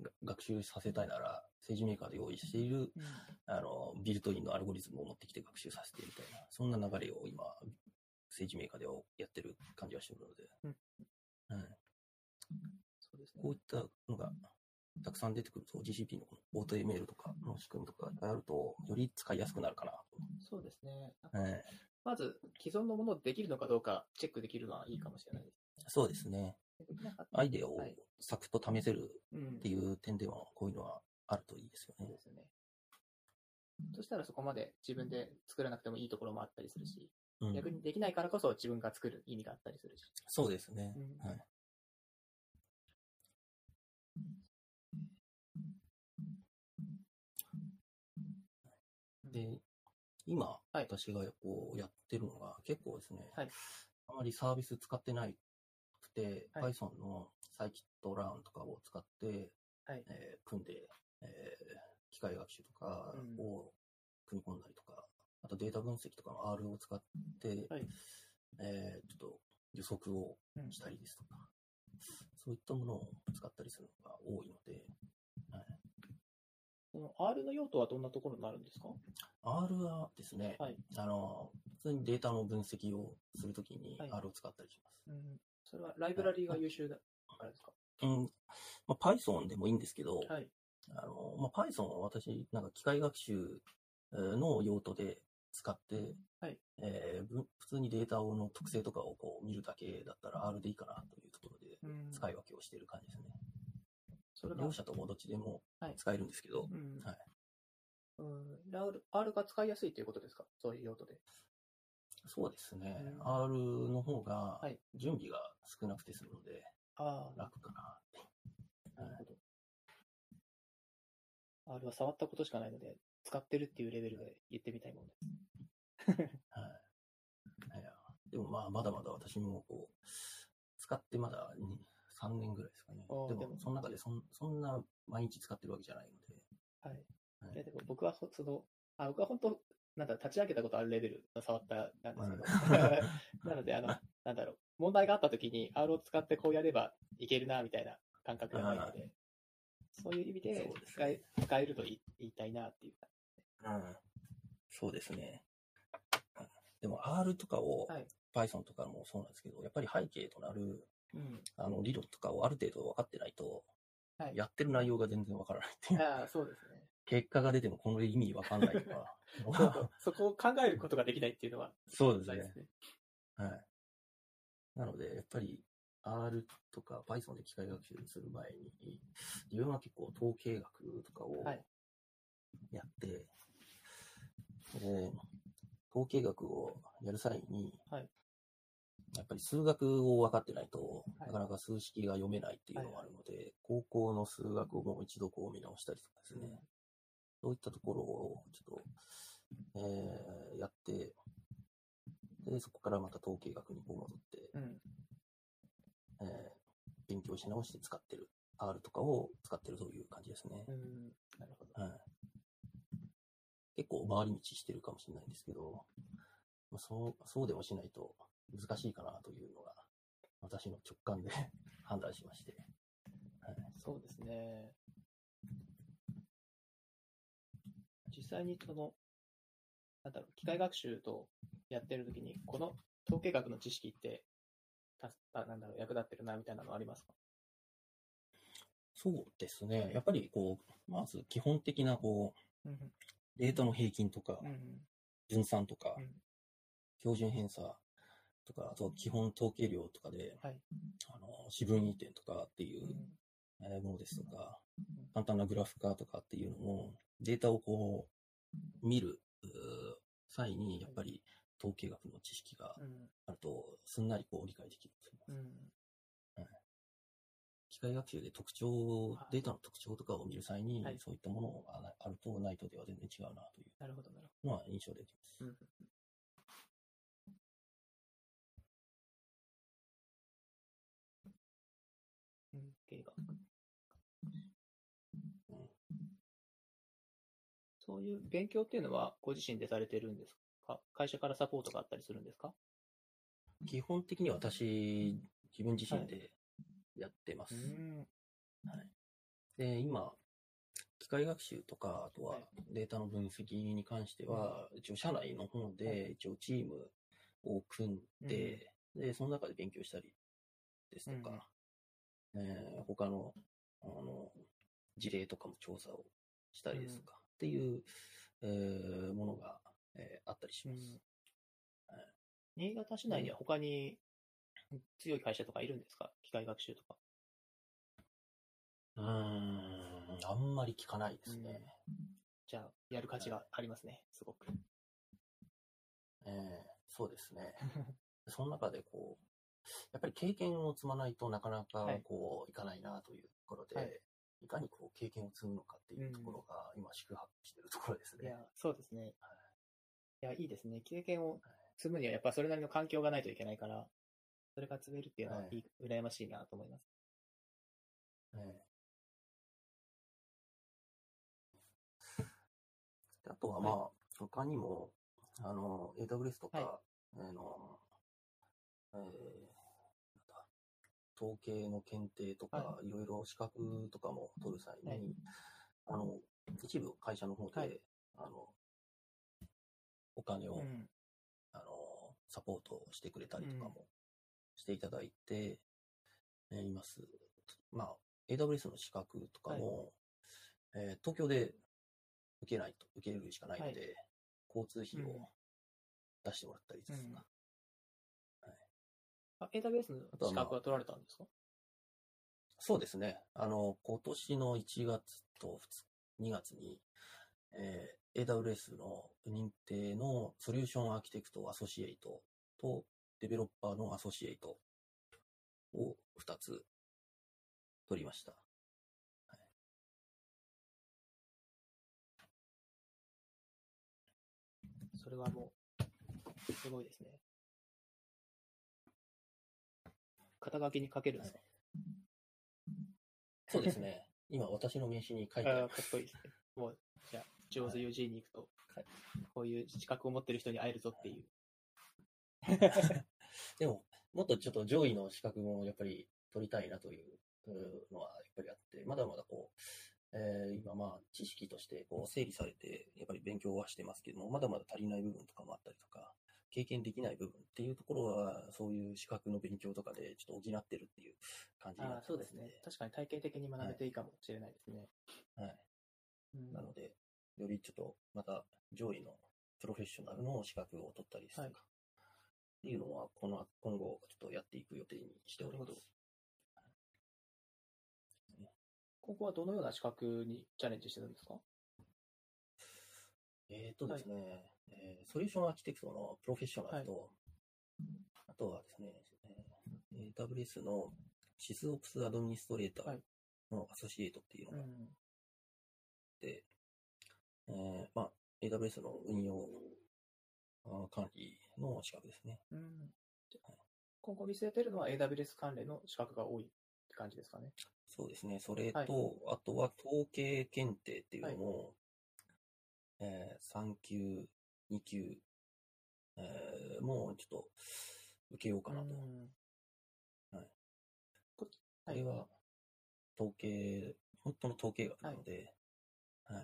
う、が学習させたいなら、政治メーカーで用意している、うん。あの、ビルトインのアルゴリズムを持ってきて学習させてみたいな、そんな流れを今、政治メーカーではやってる感じはしてるので、うんはいそうですねこうい。ったのがたくさん出てくると、GCP のこの AutoML とかの仕組みとかがあると、より使いやすくなるかなそうですね。と。はいまず、既存のものできるのかどうかチェックできるのはいいかもしれないです。そうですね。アイデアをはいサクッと試せるうんっていう点では、こういうのはあるといいですよねそうで。すよね。そしたらそこまで自分で作らなくてもいいところもあったりするし、うん逆にできないからこそ自分が作る意味があったりするし。そうですね。うんはい。で、今、はい私がこうやってるのが結構ですね、はいあまりサービス使ってないくて、はい Python のサイキットランとかを使って、はい。えー組んで、えー機械学習とかうんを組み込んだりとか、あとデータ分析とかの R を使って、はいえーちょっと予測をうんしたりですとか、そういったものを使ったりするのが多いので、はい、その R の用途はどんなところになるんですか？R はですね、はい。あの、普通にデータの分析をするときにはい R を使ったりします。うん。それはライブラリーが優秀だからですか？うんまあ、Python でもいいんですけど、はい。あのまあ、Python は私、なんか機械学習えーの用途で使って、はいえーぶ普通にデータの特性とかをこう見るだけだったら R でいいかなというところでうん。使い分けをしている感じですね。それが両者ともどっちでもはい使えるんですけど、うん。はいうん。R が使いやすいということですか？そういう用途で。そうですね、うん R の方がはい準備が少なくて済むのでああ、楽かなって。なるほど。R は触ったことしかないので、使ってるっていうレベルで言ってみたいもんです。はい。いやでもまあ、まだまだ私もこう、使ってまだに3年ぐらいですかね。でもその中でそんそんな毎日使ってるわけじゃないので。はい。はいいやでも僕はそその、あ、僕は本当、なんだろう、立ち上げたことあるレベルの触ったなんですけど、なので、あの、なんだろう、問題があった時に R を使ってこうやればいけるな、みたいな感覚がないので、そういう意味で使えね使えると言い言いたいなっていうか。うん。そうですね。でも R とかを、はい Python とかもそうなんですけど、やっぱり背景となるうん。あの理論とかをある程度分かってないと、はい。やってる内容が全然分からないっていう。ああ、そうですね。結果が出てもこの意味分かんないとか。そこを考えることができないっていうのは、そうですね。はい。なので、やっぱり R とか Python で機械学習する前に、自分は結構統計学とかをはい。やって、で統計学をやる際に、はい。やっぱり数学を分かってないと、はい。なかなか数式が読めないっていうのがあるので、高校の数学をもう一度こう見直したりとかですね、そういったところをちょっと、えーやって、で、そこからまた統計学にこう戻って、うん。えー勉強し直して使ってる、R とかを使ってるという感じですねう。ん。なるほど。はい、結構回り道してるかもしれないんですけど、まあ、そうそうでもしないと難しいかなというのが、私の直感で 判断しまして。そうですね。際にその、なんだろう、機械学習とやってるときに、この統計学の知識って、たあなんだろう、役立ってるなみたいなのありますか？そうですね。やっぱりこう、まず基本的なこう、うんデータの平均とか分散とかうん、標準偏差とか、あと基本統計量とかで、はい。あの、四分位点とかっていうものですとかん、簡単なグラフ化とかっていうのも、データをこう、見る際に、やっぱり統計学の知識がうんあると、すんなりこう理解できると思います。うん機械学習で特徴はい、データの特徴とかを見る際にはい、そういったものがなあると、ないとでは全然違うなというなるほど、なるのは印象できます。ほど。うんうんそういう勉強っていうのはご自身でされてるんですか？会社からサポートがあったりするんですか？基本的に私、自分自身でやってます。ん。で、今、機械学習とか、あとははい。データの分析に関しては、一応社内の方はで、一応チームを組んで、で、その中で勉強したりですとか、えー他の、あの、事例とかも調査をしたりですとか、っていう、えーものが、えーあったりします。新潟市内には他に強い会社とかいるんですか？機械学習とか。うーん、あんまり聞かないですね。じゃあ、やる価値がありますね、すごく。えーそうですね。その中でこう、やっぱり経験を積まないとなかなかはいこう、いかないなというところで、はいい、かにこう経験を積むのかっていうところが今宿泊しているところですね。いや、そうですね。いや、いいですね。経験を積むにはやっぱそれなりの環境がないといけないから、それが積めるっていうのははいいい、羨ましいなと思います。ええであとはまあ、他にも、あの、AWS とか、はあの、えー統計の検定とか、、はい。ろいろ資格とかも取る際に、はい。あの、一部会社の方で、はい。あの、お金を、うん。あの、サポートしてくれたりとかもしていただいて、えーいます。まあ、AWS の資格とかも、えー東京で受けないと、受けるしかないので、交通費を出してもらったりですとか、あ、AWS の資格は取られたんですか？そうですね。あの、今年の1月と2月に、えー AWS の認定のソリューションアーキテクトアソシエイトとデベロッパーのアソシエイトを2つ取りました。それはもう、すごいですね。肩書きに書けるんですか、そうですね。今私の名刺に書いてああ。かっこいいですね。もう、じゃあ、上手 UG に行くと、はいこういう資格を持ってる人に会えるぞっていう。でも、もっとちょっと上位の資格もやっぱり取りたいなというのはやっぱりあって、まだまだこう、えー今まあ知識としてこう整理されて、やっぱり勉強はしてますけども、まだまだ足りない部分とかもあったりとか、経験できない部分っていうところは、そういう資格の勉強とかでちょっと補ってるっていう感じになってますそうですね。確かに体系的に学べていいかもしれないですね。はい。うんなので、よりちょっとまた上位のプロフェッショナルの資格を取ったりですとか、はいっていうのはこの今後ちょっとやっていく予定にしております。ここはどのような資格にチャレンジしてるんですか？えっ、とですね、えーソリューションアーキテクトのプロフェッショナルと、あとはですね、えー AWS のシスオプスアドミニストレーターのアソシエイトっていうのがあっん。て、えーまあ、AWS の運用管理の資格ですね。うん。今後見据えてるのは AWS 関連の資格が多いって感じですかね。そうですね。それと、はいあとは統計検定っていうのも、えー3級、2級、えーもうちょっと受けようかなと。うんはいここれは統計、本当の統計学なので、はい。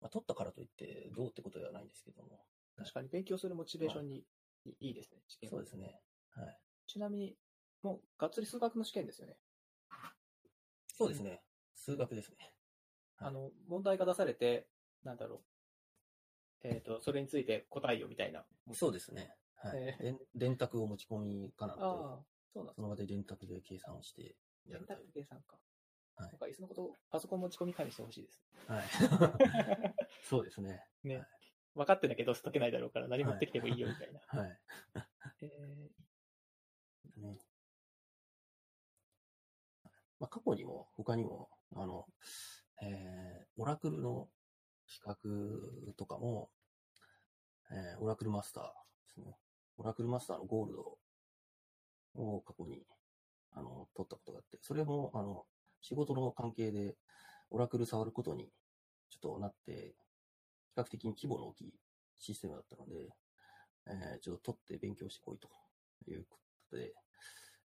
まあ、取ったからといってどうってことではないんですけども、確かに勉強するモチベーションにいいいですね。そうですね。はい。ちなみに、もう、がっつり数学の試験ですよね。そうですね。数学ですね。はいあの、問題が出されて、なんだろう。えっ、と、それについて答えよみたいな。そうですね。はい。え電電卓を持ち込みかなと、あ、そうその場で電卓で計算をしてや電卓計算か。はいなんか、いっそのこと、パソコン持ち込み会にしてほしいです。プ。はい。そうですね。ねはい分かってんだけど、解けないだろうから、何持ってきてもいいよみたいな。はい。えねまあ、過去にも、他にも、あの、えー、オラクルの資格とかも、えー、オラクルマスターですね。オラクルマスターのゴールドを過去に、あの、取ったことがあって、それも、あの、仕事の関係で、オラクル触ることに、ちょっとなって、比較的に規模の大きいシステムだったので、えー、ちょっと取って勉強してこいということで、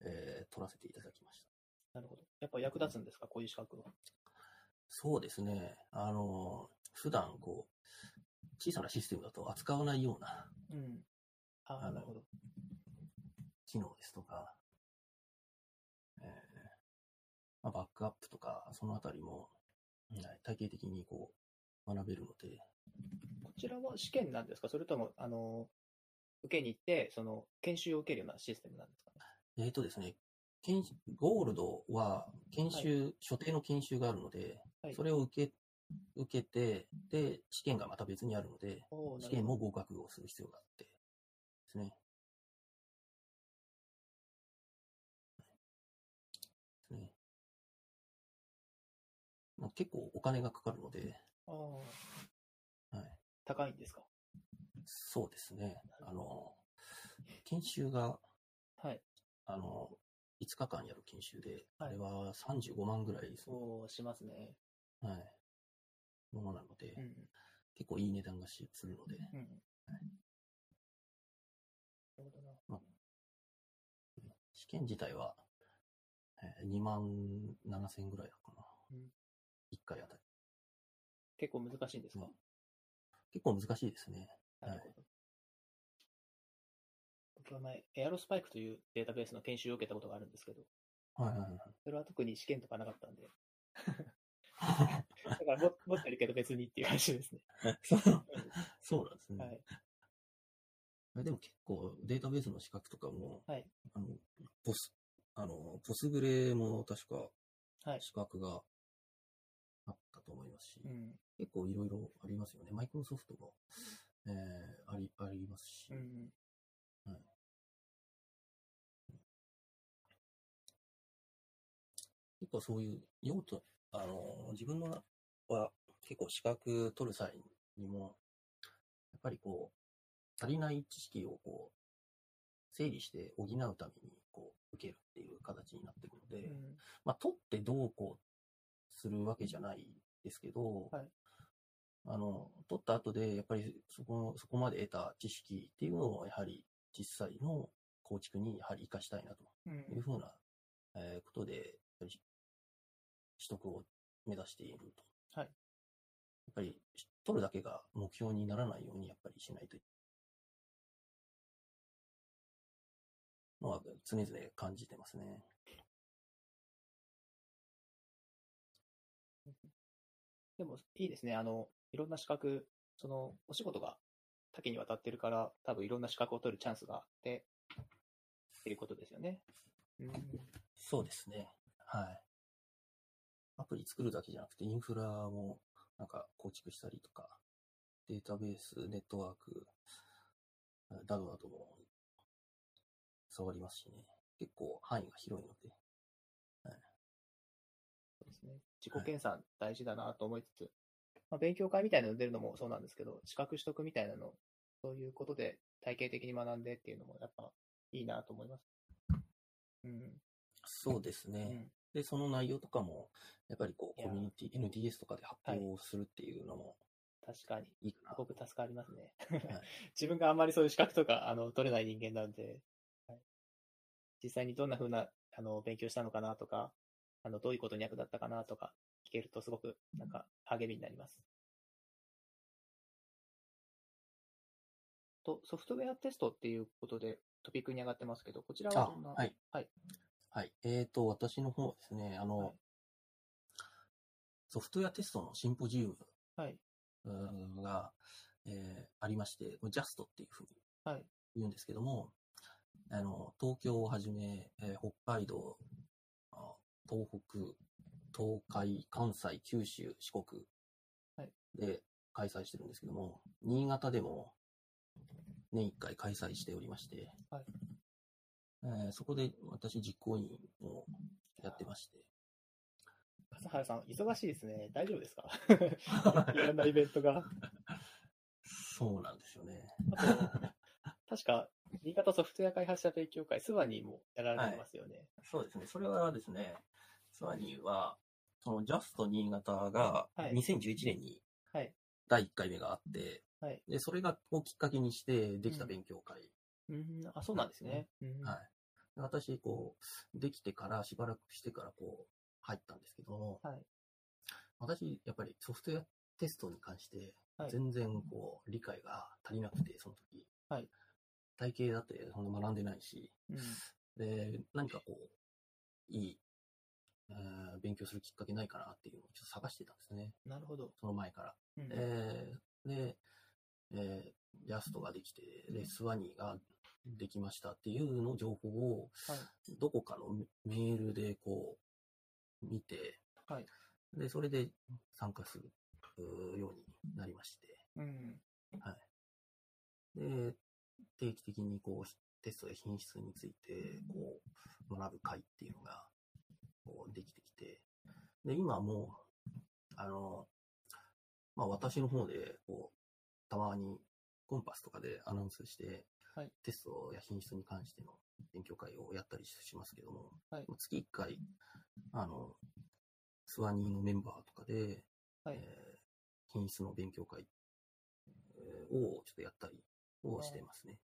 えー取らせていただきました。ー、なるほど。やっぱ役立つんですか、こういう資格は。そうですね。あの、普段こう、小さなシステムだと扱わないようなうん。あなるほど。機能ですとか、えーまあ、バックアップとか、そのあたりも、はい体系的にこう、学べるので、こちらは試験なんですか？それとも、あの、受けに行って、その、研修を受けるようなシステムなんですか？ね。えっ、とですね、研修ゴールドは研修、所定の研修があるので、はいそれを受け、受けて、で、試験がまた別にあるので、試験も合格をする必要があって、ですね。ですね。まあ、結構お金がかかるので、はい、高いんですか？そうですね。あの、研修が、はい。あの、5日間やる研修で、はいあれは35万ぐらいそうしますね。はい、ものなので、うん。結構いい値段がしするので。試験自体は、えー2万7千ぐらいだったかな。うん1回あたり。結構難しいんですか、うん結構難しいですね。なるほど。僕は前、エアロスパイクというデータベースの研修を受けたことがあるんですけど、はいはいはい。それは特に試験とかなかったんで、だからも 持ってるけど別にっていう話ですね。そうそうなんですね。はい。えでも結構データベースの資格とかも、はい。あの、ポス、あの、ポスグレも確かはい。資格があったと思いますし、うん。結構いろいろありますよね。マイクロソフトも、えー、あり、ありますし、うん。結構そういう用途、あの、自分のは結構資格取る際にも、やっぱりこう、足りない知識をこう、整理して補うためにこう、受けるっていう形になってるので、うん。まあ、取ってどうこうするわけじゃないですけど、はい。あの、取った後で、やっぱりそこ、そこまで得た知識っていうのを、やはり実際の構築にやはり活かしたいなとうん。いうふうな、えーことで、取得を目指していると。はいやっぱり、取るだけが目標にならないように、やっぱりしないといのは常々感じてますね。でも、いいですね。あの、いろんな資格、その、お仕事が多岐にわたってるから、多分いろんな資格を取るチャンスがあって、っていうことですよね。うん。そうですね。はい。アプリ作るだけじゃなくて、インフラもなんか構築したりとか、データベース、ネットワーク、などなども触りますしね。結構範囲が広いので。そうですね。自己研鑽大事だなと思いつつ、まあ、勉強会みたいなの出るのもそうなんですけど、資格取得みたいなの、そういうことで体系的に学んでっていうのもやっぱいいなと思います。うん。そうですね。うん。で、その内容とかも、やっぱりこう、いやコミュニティ、NDS とかで発表するっていうのも確かに。いいかな。すごく助かりますね。はい 自分があんまりそういう資格とかあの取れない人間なんで、はい実際にどんな風なあの勉強したのかなとか、あのどういうことに役立ったかなとか聞けるとすごくなんか励みになります。と、ソフトウェアテストっていうことでトピックに上がってますけど、こちらはあどんな、はい。はい。はい。えーと、私の方はですね、あの、はいソフトウェアテストのシンポジウムはい。えーありまして、これ JAST っていうふうにはい。言うんですけども、あの、東京をはじめ、えー北海道、あ東北、東海、関西、九州、四国はいで開催してるんですけども、新潟でも年1回開催しておりまして、はいえーそこで私実行委員をやってまして、笠原さん、忙しいですね。大丈夫ですか？いろんなイベントが。そうなんですよね。確か、新潟ソフトウェア開発者勉強会、スワニーもやられてますよね。そうですね。それはですね、スワニーは、そのジャスト新潟がはい2011年にはい。第1回目があって、はい。で、それがをきっかけにしてできた勉強会。うん、あ、そうなんですね。うんはい。で私、こう、できてからしばらくしてからこう、入ったんですけども、はい。私、やっぱりソフトウェアテストに関してはい、全然こう、理解が足りなくて、その時。はい。体系だってそんな学んでないし、うん。で、何かこう、いい、えー勉強するきっかけないかなっていうのをちょっと探してたんですね。なるほど。その前から。うんえーで、えー、ヤストができて、で、スワニーができましたっていうの情報を、はい。どこかのメメールでこう、見て、はい。で、それで参加するようになりまして、うん。で、定期的にこう、テストや品質について、こう、学ぶ会っていうのが、こう、できてきて、で、今もう、あの、まあ、私の方で、こう、たまに、コンパスとかでアナウンスして、はいテストや品質に関しての勉強会をやったりしますけども、はい月1回、あの、スワニーのメンバーとかで、はい。えー品質の勉強会えーをちょっとやったりをしてますね。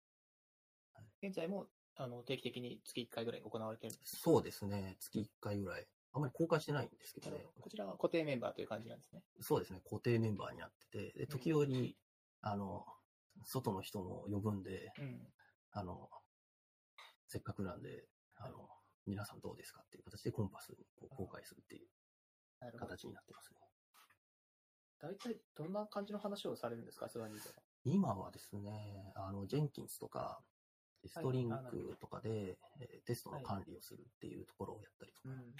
現在も、あの、定期的に月1回ぐらい行われてるんです。そうですね。月1回ぐらい。あまり公開してないんですけどね。こちらは固定メンバーという感じなんですね。そうですね。固定メンバーになってて、で、時折、あの、外の人も呼ぶんで、うん。あの、せっかくなんで、あの、皆さんどうですかっていう形でコンパスにこう公開するっていう。形になってますね。大体、どんな感じの話をされるんですか、スワニーでは。今はですね、あの、ジェンキンスとか、ストリンクとかで、えーテストの管理をするっていうところをやったりとか、うん。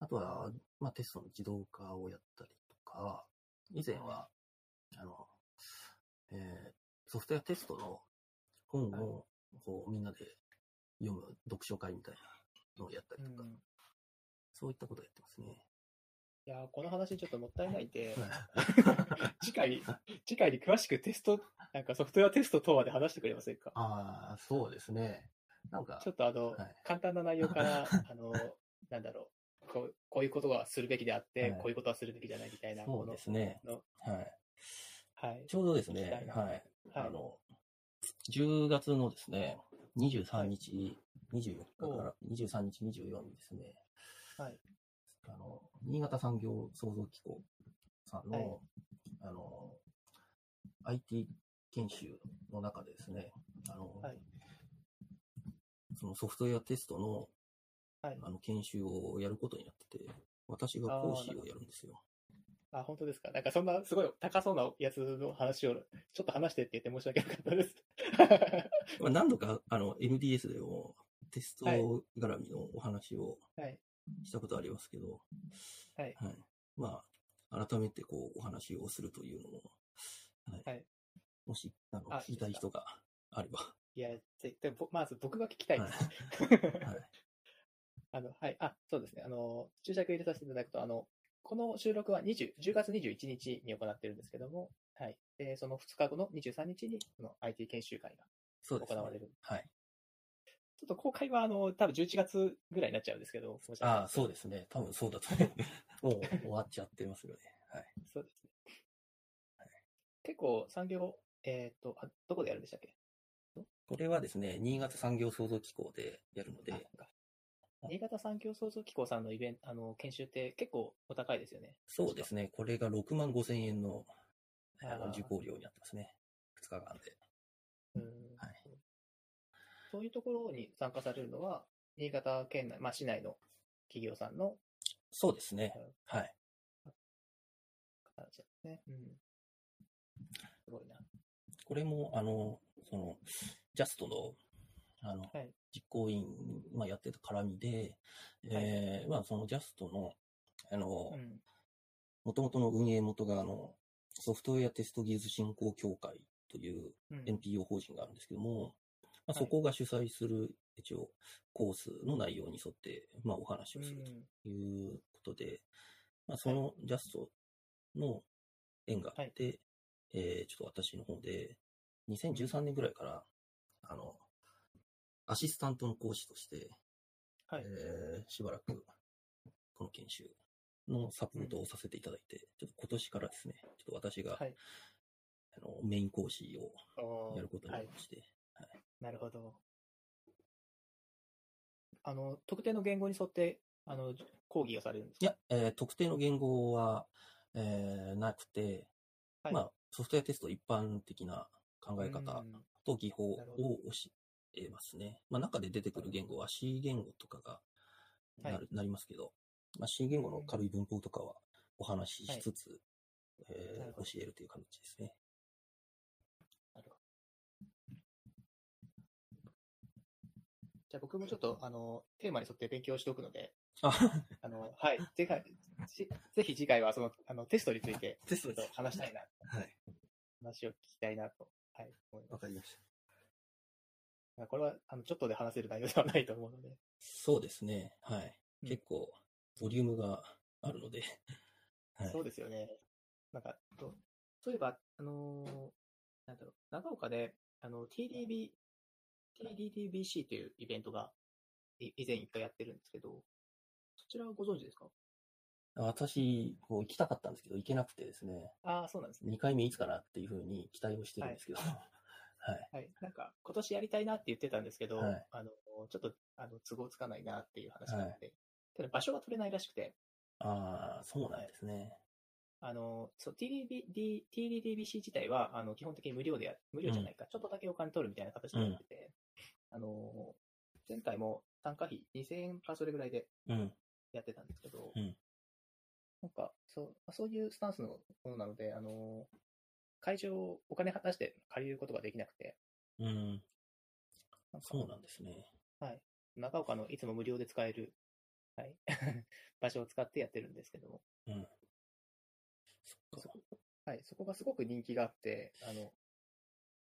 あとは、まあ、テストの自動化をやったりとか、以前は、あの、えーソフトウェアテストの本を、こう、みんなで読む読書会みたいなのをやったりとか、うんそういったことをやってますね。いやーこの話ちょっともったいないんで、はい 次回、次回に詳しくテスト、なんかソフトウェアテスト等まで話してくれませんか？ああ、そうですね。なんかちょ、っとあの、はい簡単な内容から、あの、なんだろう、こうこういうことはするべきであって、はいこういうことはするべきじゃないみたいな、そうですね。はい。はい。ちょうどですねはい。はいあの、10月のですね、23日、24日から23日、24日ですね、はい。あの、新潟産業創造機構さんの、はいあの、IT 研修の中でですね、あの、はいそのソフトウェアテストのはい。あの研修をやることになってて、私が講師をやるんですよ。あ、本当ですか？なんかそんなすごい高そうなやつの話を、ちょっと話してって言って申し訳なかったです。まあ、何度かあの NDS でもテストはい絡みのお話をはい。したことありますけど、はい。まあ、改めてこうお話をするというのも、はいはいもしあのあ聞きたい人があれば、いや、絶対、ぼまず僕が聞きたいはいです。はい あの、はい。あ、そうですね。あの、注釈入れさせていただくと、あの、この収録は20 10月21日に行っているんですけども、はい。で、その2日後の23日に、この IT 研修会が。行われる。はい。ちょっと公開は、あの、多分11月ぐらいになっちゃうんですけど、ああ、そうですね。多分そうだと思う。もう終わっちゃってますよね。はい。そうですね。結構産業、えっ、とあ、どこでやるんでしたっけ？これはですね、新潟産業創造機構でやるので、新潟産業創造機構さんのイベント、あの、研修って結構お高いですよね。そうですね。これが6万5千円のあの受講料になってますね。2日間で。うんはいそういうところに参加されるのは、新潟県内、まあ、市内の企業さんの、そうですね。はい。話ですね。うん。すごいな。これも、あの、その、ジャストの、あの、はい。実行委員、まあ、やってた絡みで、えーまあ、そのジャストの、あのう、ん。元々の運営元が、あの、ソフトウェアテスト技術振興協会といううん。NPO 法人があるんですけども、まあ、はい。そこが主催する、一応、コースの内容に沿って、まあ、お話をするうん。ということで、まあ、そのジャストの縁があって、えーちょっと私の方で、2013年ぐらいから、あの、アシスタントの講師として、はい。えーしばらく、この研修のサポートをさせていただいて、ちょっと今年からですね、ちょっと私が、はい。あのメイン講師をやることになはいりまして、なるほど。あの、特定の言語に沿って、あの、講義がされるんですか？いや、えー特定の言語は、えーなくて、はい。まあ、ソフトウェアテスト一般的な考え方うん。と技法を教えますね。まあ、中で出てくる言語は C 言語とかがなる、なりますけど、まあ、C 言語の軽い文法とかはお話ししつつ、えーなるほど教えるという感じですね。なるほど。じゃあ僕もちょっと、あの、テーマに沿って勉強しておくので、あ、あの、はい。ぜひ、しぜひ次回はその、あの、テストについて、テスちょっと話したいな、はい。話を聞きたいなと、はい、思います。わかりました。これは、あの、ちょっとで話せる内容ではないと思うので。そうですね。はい。うん結構、ボリュームがあるので、はい。そうですよね。なんか、とそういえば、あのーなんだろう、長岡で、あの、TDB、TDDBC というイベントが、い以前一回やってるんですけど、そちらはご存知ですか？私、こう行きたかったんですけど、行けなくてですね、ああ、そうなんですね。2回目いつかなっていうふうに期待をしてるんですけど、はい。はい。なんか、今年やりたいなって言ってたんですけど、はい。あの、ちょっと、あの、都合つかないなっていう話なので、ただ場所が取れないらしくて、ああ、そうなんですね。あの、そう、TDB、TDDBC 自体は、あの、基本的に無料でや、無料じゃないか、ちょっとだけお金取るみたいな形になってて、あの、前回も参加費2000円かそれぐらいでうん。やってたんですけど、うん。なんか、そう、そういうスタンスのものなので、あの、会場をお金出して借りることができなくて、うん。そうなんですね。はい。長岡のいつも無料で使える、はい、場所を使ってやってるんですけども、うん。そっか。はい、そこがすごく人気があって、あの、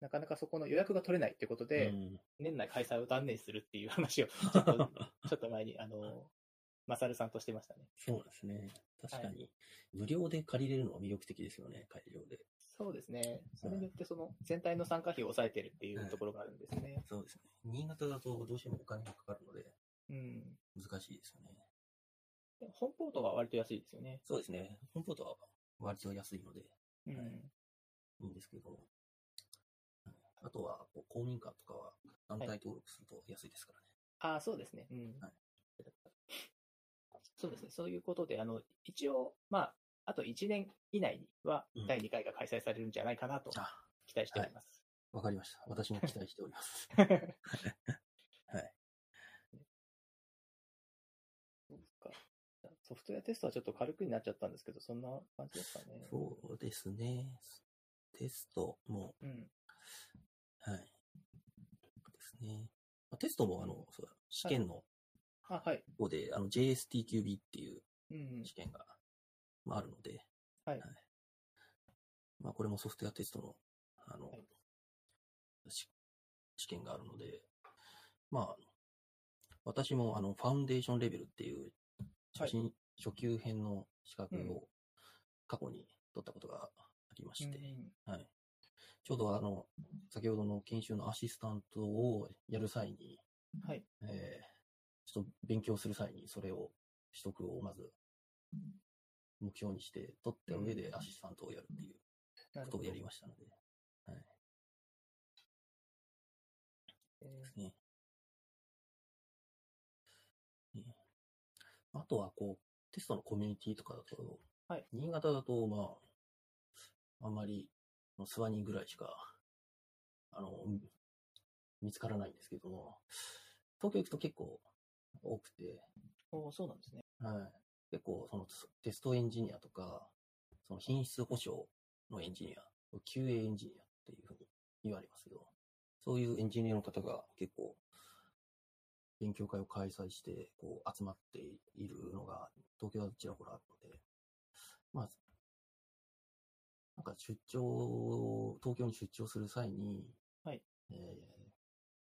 なかなかそこの予約が取れないってことで、うん、年内開催を断念するっていう話を、ちょっと、ちょっと前に、あの、マサルさんとしてましたね。そうですね。確かに、無料で借りれるのは魅力的ですよね、会場で。そうですね。それによって、その、全体の参加費を抑えてるっていうところがあるんですね。そうですね。新潟だとどうしてもお金がかかるので、うん。難しいですよね。でも本ポートは割と安いですよね。そうですね。本ポートは割と安いので、うん。はいいいんですけど、あとは、公民館とかは団体登録すると安いですからね。ああ、そうですね。うん。はいそうですね。そういうことで、あの、一応、まあ、あと1年以内にはうん第2回が開催されるんじゃないかなとあ、期待しております。わかりました。私も期待しております。はい。そうか。ソフトウェアテストはちょっと軽くになっちゃったんですけど、そんな感じですかね。そうですね。テストも、うん。はい。ですね。まあテストも、あの、そうだ試験のあ、はい。方で、あの、JSTQB っていううん。試験が、まあ、あるので、はい。まあ、これもソフトウェアテストの、あの、はい。し試験があるので、まあ、私も、あの、ファウンデーションレベルっていう、初心、初級編の資格うん。を過去に取ったことがありまして、うん。はい。ちょうどあの、先ほどの研修のアシスタントをやる際に、はい。えーちょっと勉強する際にそれを、取得をまず、目標にして、取った上でアシスタントをやるっていうことをやりましたので、えですね。ね。あとは、こう、テストのコミュニティとかだと、はい。新潟だと、まあ、あんまり、スワニーぐらいしか、あの、見つからないんですけども、東京行くと結構多くて、ーおーそうなんですね。はい。結構、そのテストエンジニアとか、その品質保証のエンジニア、QA エンジニアっていうふうに言われますけど、そういうエンジニアの方が結構、勉強会を開催して、こう、集まっているのが、東京はちらほらあるので、まあ、なんか出張、東京に出張する際に、はいえー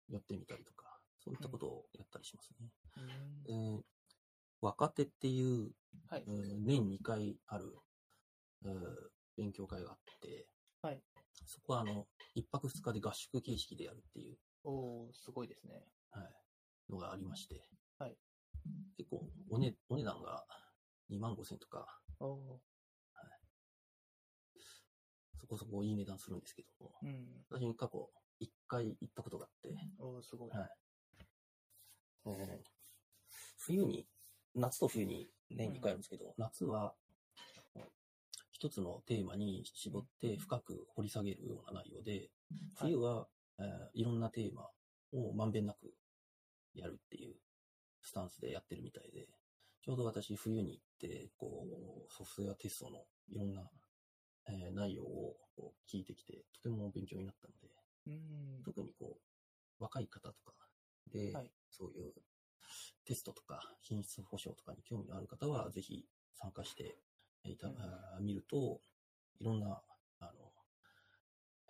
寄ってみたりとか、そういったことをやったりしますね。うんえー若手っていう、はい。え。ー年2回ある、えー勉強会があって、はい。そこはあの、1泊2日で合宿形式でやるっていう、おー、すごいですね。はい、のがありまして、はい。結構お,、ね、お値段が2万5千とか、おそこそこいい値段するんですけどうん。私過去1回行ったことがあって、おー、すごい。はい。えー冬に、夏と冬に年2回あるんですけど、夏は、一つのテーマに絞って深く掘り下げるような内容で、冬は、えーいろんなテーマをまんべんなくやるっていうスタンスでやってるみたいで、ちょうど私冬に行って、こう、ソフトウェアテストのいろんな、えー内容をこう聞いてきて、とても勉強になったので、うん。特にこう、若い方とかで、はい。そういうテストとか品質保証とかに興味のある方は、ぜひ参加していた、うん見ると、いろんな、あの、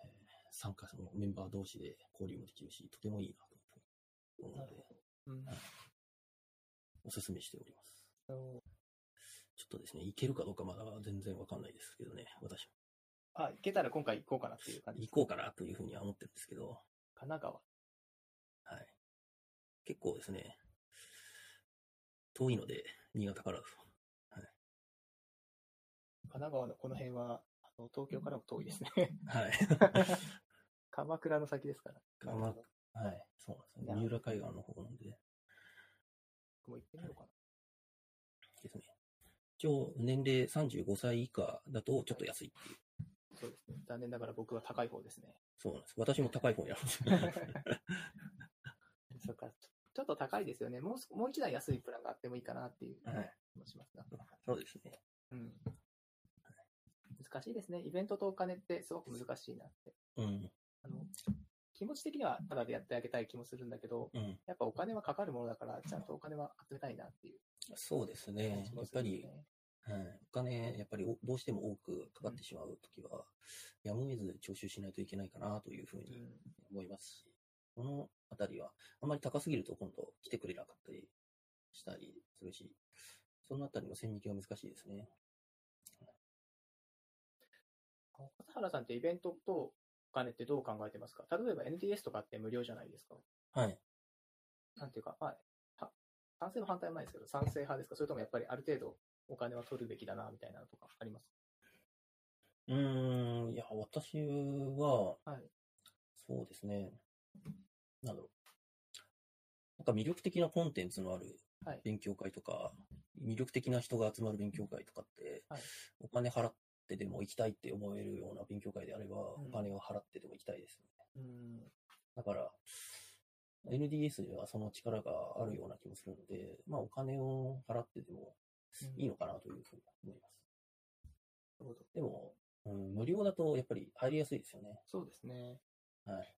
えー参加のメンバー同士で交流もできるし、とてもいいなと思うので、うんお勧めしております。ちょっとですね、いけるかどうかまだ全然わかんないですけどね、私も。あ、行けたら今回行こうかなっていう感じ行こうかなというふうには思ってるんですけど、神奈川。はい。結構ですね、遠いので、新潟からだと。神奈川のこの辺は、あの東京からも遠いですね。はい。鎌倉の先ですから。鎌なるほどはい。そうなんですね。三浦海岸の方なんで僕も行ってみようかな。ですね。一応、年齢35歳以下だとちょっと安いっていう。そうですね。残念ながら僕は高い方ですね。そうなんです。私も高い方にあるんですよ。そっか。ちょっと高いですよね。もうす、もう一台安いプランがあってもいいかなっていうはい気もしますが。そうですね。うん。難しいですね。イベントとお金ってすごく難しいなって。うん。あの、気持ち的にはただでやってあげたい気もするんだけど、うん。やっぱお金はかかるものだから、ちゃんとお金は集めたいなっていうそうです感ねじ。やっぱり。はい、お金、やっぱりおどうしても多くかかってしまうときは、やむを得ず徴収しないといけないかなというふうにうん。思いますし、このあたりは、あまり高すぎると今度来てくれなかったりしたりするし、そのあたりの線引きは難しいですね。笠原さんってイベントとお金ってどう考えてますか？例えば NTS とかって無料じゃないですかはい。なんていうか、まあ、は賛成の反対はないですけど、賛成派ですか？それともやっぱりある程度お金は取るべきだな、みたいなのとかありますうーん、いや、私は、はい。そうですね、なんだろう。なんか魅力的なコンテンツのあるはい勉強会とか、魅力的な人が集まる勉強会とかって、はいお金払ってでも行きたいって思えるような勉強会であれば、うんお金を払ってでも行きたいですよね。うん。だから、NDS にはその力があるような気もするので、まあお金を払ってでもいいのかなというふうに思います。なるほど。でも、うん、無料だとやっぱり入りやすいですよね。そうですね。はい。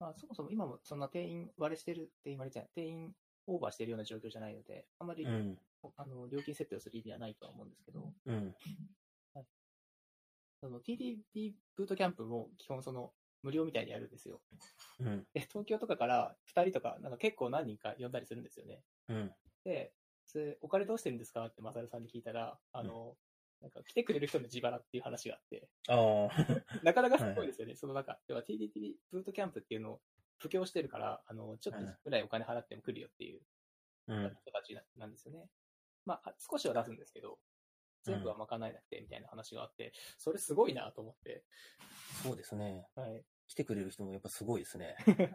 まあ、そもそも今もそんな定員割れしてる、定員割れじゃない、定員オーバーしてるような状況じゃないので、あんまり、うん。あの料金設定をする意味はないとは思うんですけど、うん。その TDD ブートキャンプも基本その無料みたいにやるんですよ。うん。で、東京とかから2人とか、なんか結構何人か呼んだりするんですよね。うん。で、それお金どうしてるんですかってマサルさんに聞いたら、あの、なんか来てくれる人の自腹っていう話があって、ああ。なかなかすごいですよね。その中、要は TDT ブートキャンプっていうのを布教してるから、あの、ちょっとぐらいお金払っても来るよっていううん。人たちななんですよね。まあ、少しは出すんですけど、全部は賄えなくてみたいな話があって、それすごいなと思って、そうですね。はい。来てくれる人もやっぱすごいですね。はい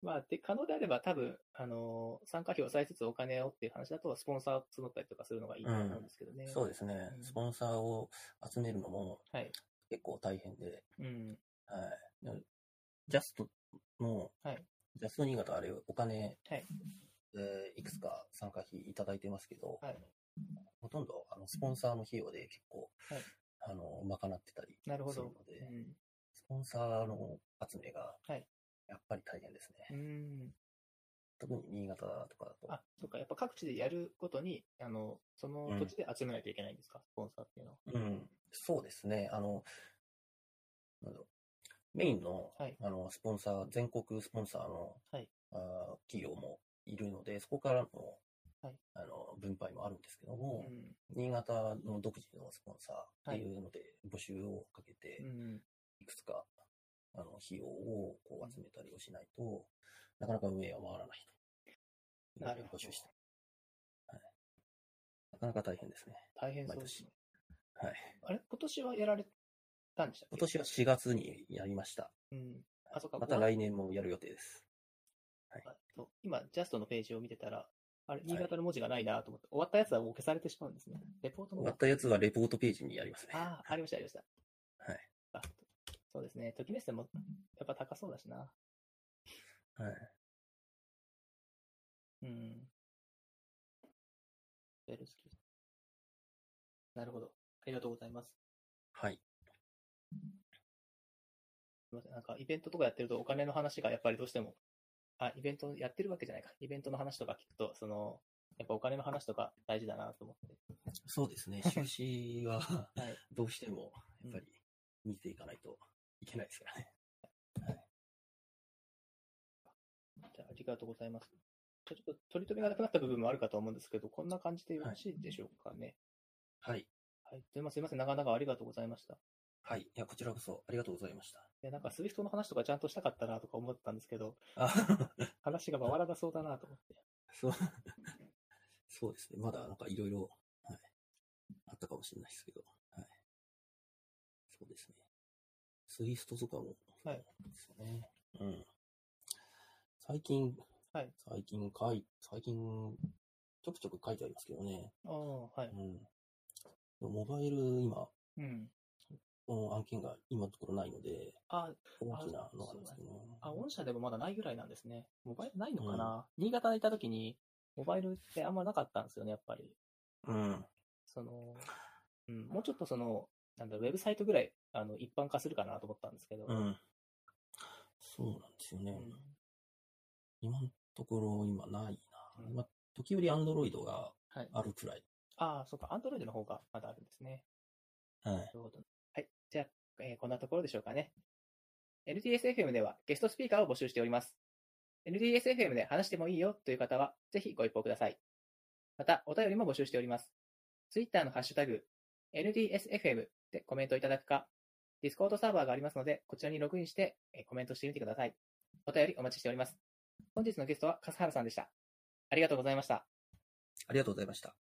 まあ、で、可能であれば多分、あの参加費を抑えつつお金をっていう話だと、スポンサーを募ったりとかするのがいいと思うんですけどね。そうですねう。んスポンサーを集めるのもはい。結構大変で、うん。はい。ジャストの、はいジャスト新潟あれお金、はいえーいくつか参加費いただいてますけど、はい。ほとんどあのスポンサーの費用で結構、はいあの、賄ってたりなるほど。するので、うんスポンサーの集めがはい、やっぱり大変ですね。うん。特に新潟とかだと。あ、そっか、やっぱ各地でやるごとに、あの、その土地で集めないといけないんですか、スポンサーっていうのは。うん、そうですね。あの、なんだろう。メインの,、はいあのスポンサー、全国スポンサーの、はいあー企業もいるので、そこからの,、はいあの分配もあるんですけども、うん。新潟の独自のスポンサーっていうので、募集をかけて、うん。いくつかあの費用をこう集めたりをしないと、なかなか運営は回らないと。なるほどはい。なかなか大変ですね。大変そうですね。はい。あれ？今年はやられたんでしたっけ？今年は4月にやりました。うん。あ、そっか。また来年もやる予定です。あと今、ジャストのページを見てたら、あれ、新潟の文字がないなと思って、終わったやつはもう消されてしまうんですね。レポートの終わったやつはレポートページにやりますね。ああ、ありました、ありました。そうですね。時メッセもやっぱ高そうだしな。はい。うん。ベルスキーなるほど。ありがとうございます。はい。すみません。なんか、イベントとかやってるとお金の話がやっぱりどうしても、あ、イベントやってるわけじゃないか。イベントの話とか聞くと、その、やっぱお金の話とか大事だなと思って。そうですね。収支は はい。どうしてもやっぱり見ていかないといけないですからね。じゃあ、ありがとうございます。ちょっと取り留めがなくなった部分もあるかと思うんですけど、こんな感じでよろしいでしょうかね。はい。はい。すいません、すいません。長々ありがとうございました。いはい。いや、こちらこそありがとうございました。や、なんか、 Swift の話とかちゃんとしたかったなとか思ったんですけど、あ話が回らなそうだなと思って。そう、そうですね。まだなんかいろいろ、はい、あったかもしれないですけど、はい。そうですね。ツイストとかも、はいですよね。うん。最近、はい最近書い、最近、ちょくちょく書いてありますけどね。ああ、はい。うん。モバイル、今、うん。この案件が今のところないので、あ、大きなのがあるんですけどね。あ、御社でもまだないぐらいなんですね。モバイルないのかな、新潟にいた時に、モバイルってあんまなかったんですよね、やっぱり。うん。その、うん、もうちょっとその、なんだ、ウェブサイトぐらい、あの、一般化するかなと思ったんですけど。うん。そうなんですよね。うん今のところ今ないな。うんまあ、時折アンドロイドがはい。あるくらい。ああ、そうか、アンドロイドの方がまだあるんですね。はい。なるほど。はい。じゃあ、えーこんなところでしょうかね。NTSFM ではゲストスピーカーを募集しております。NTSFM で話してもいいよという方は、ぜひご一報ください。また、お便りも募集しております。Twitter のハッシュタグ、NTSFM でコメントいただくか、Discord サーバーがありますので、こちらにログインしてえコメントしてみてください。お便りお待ちしております。本日のゲストは笠原さんでした。ありがとうございました。ありがとうございました。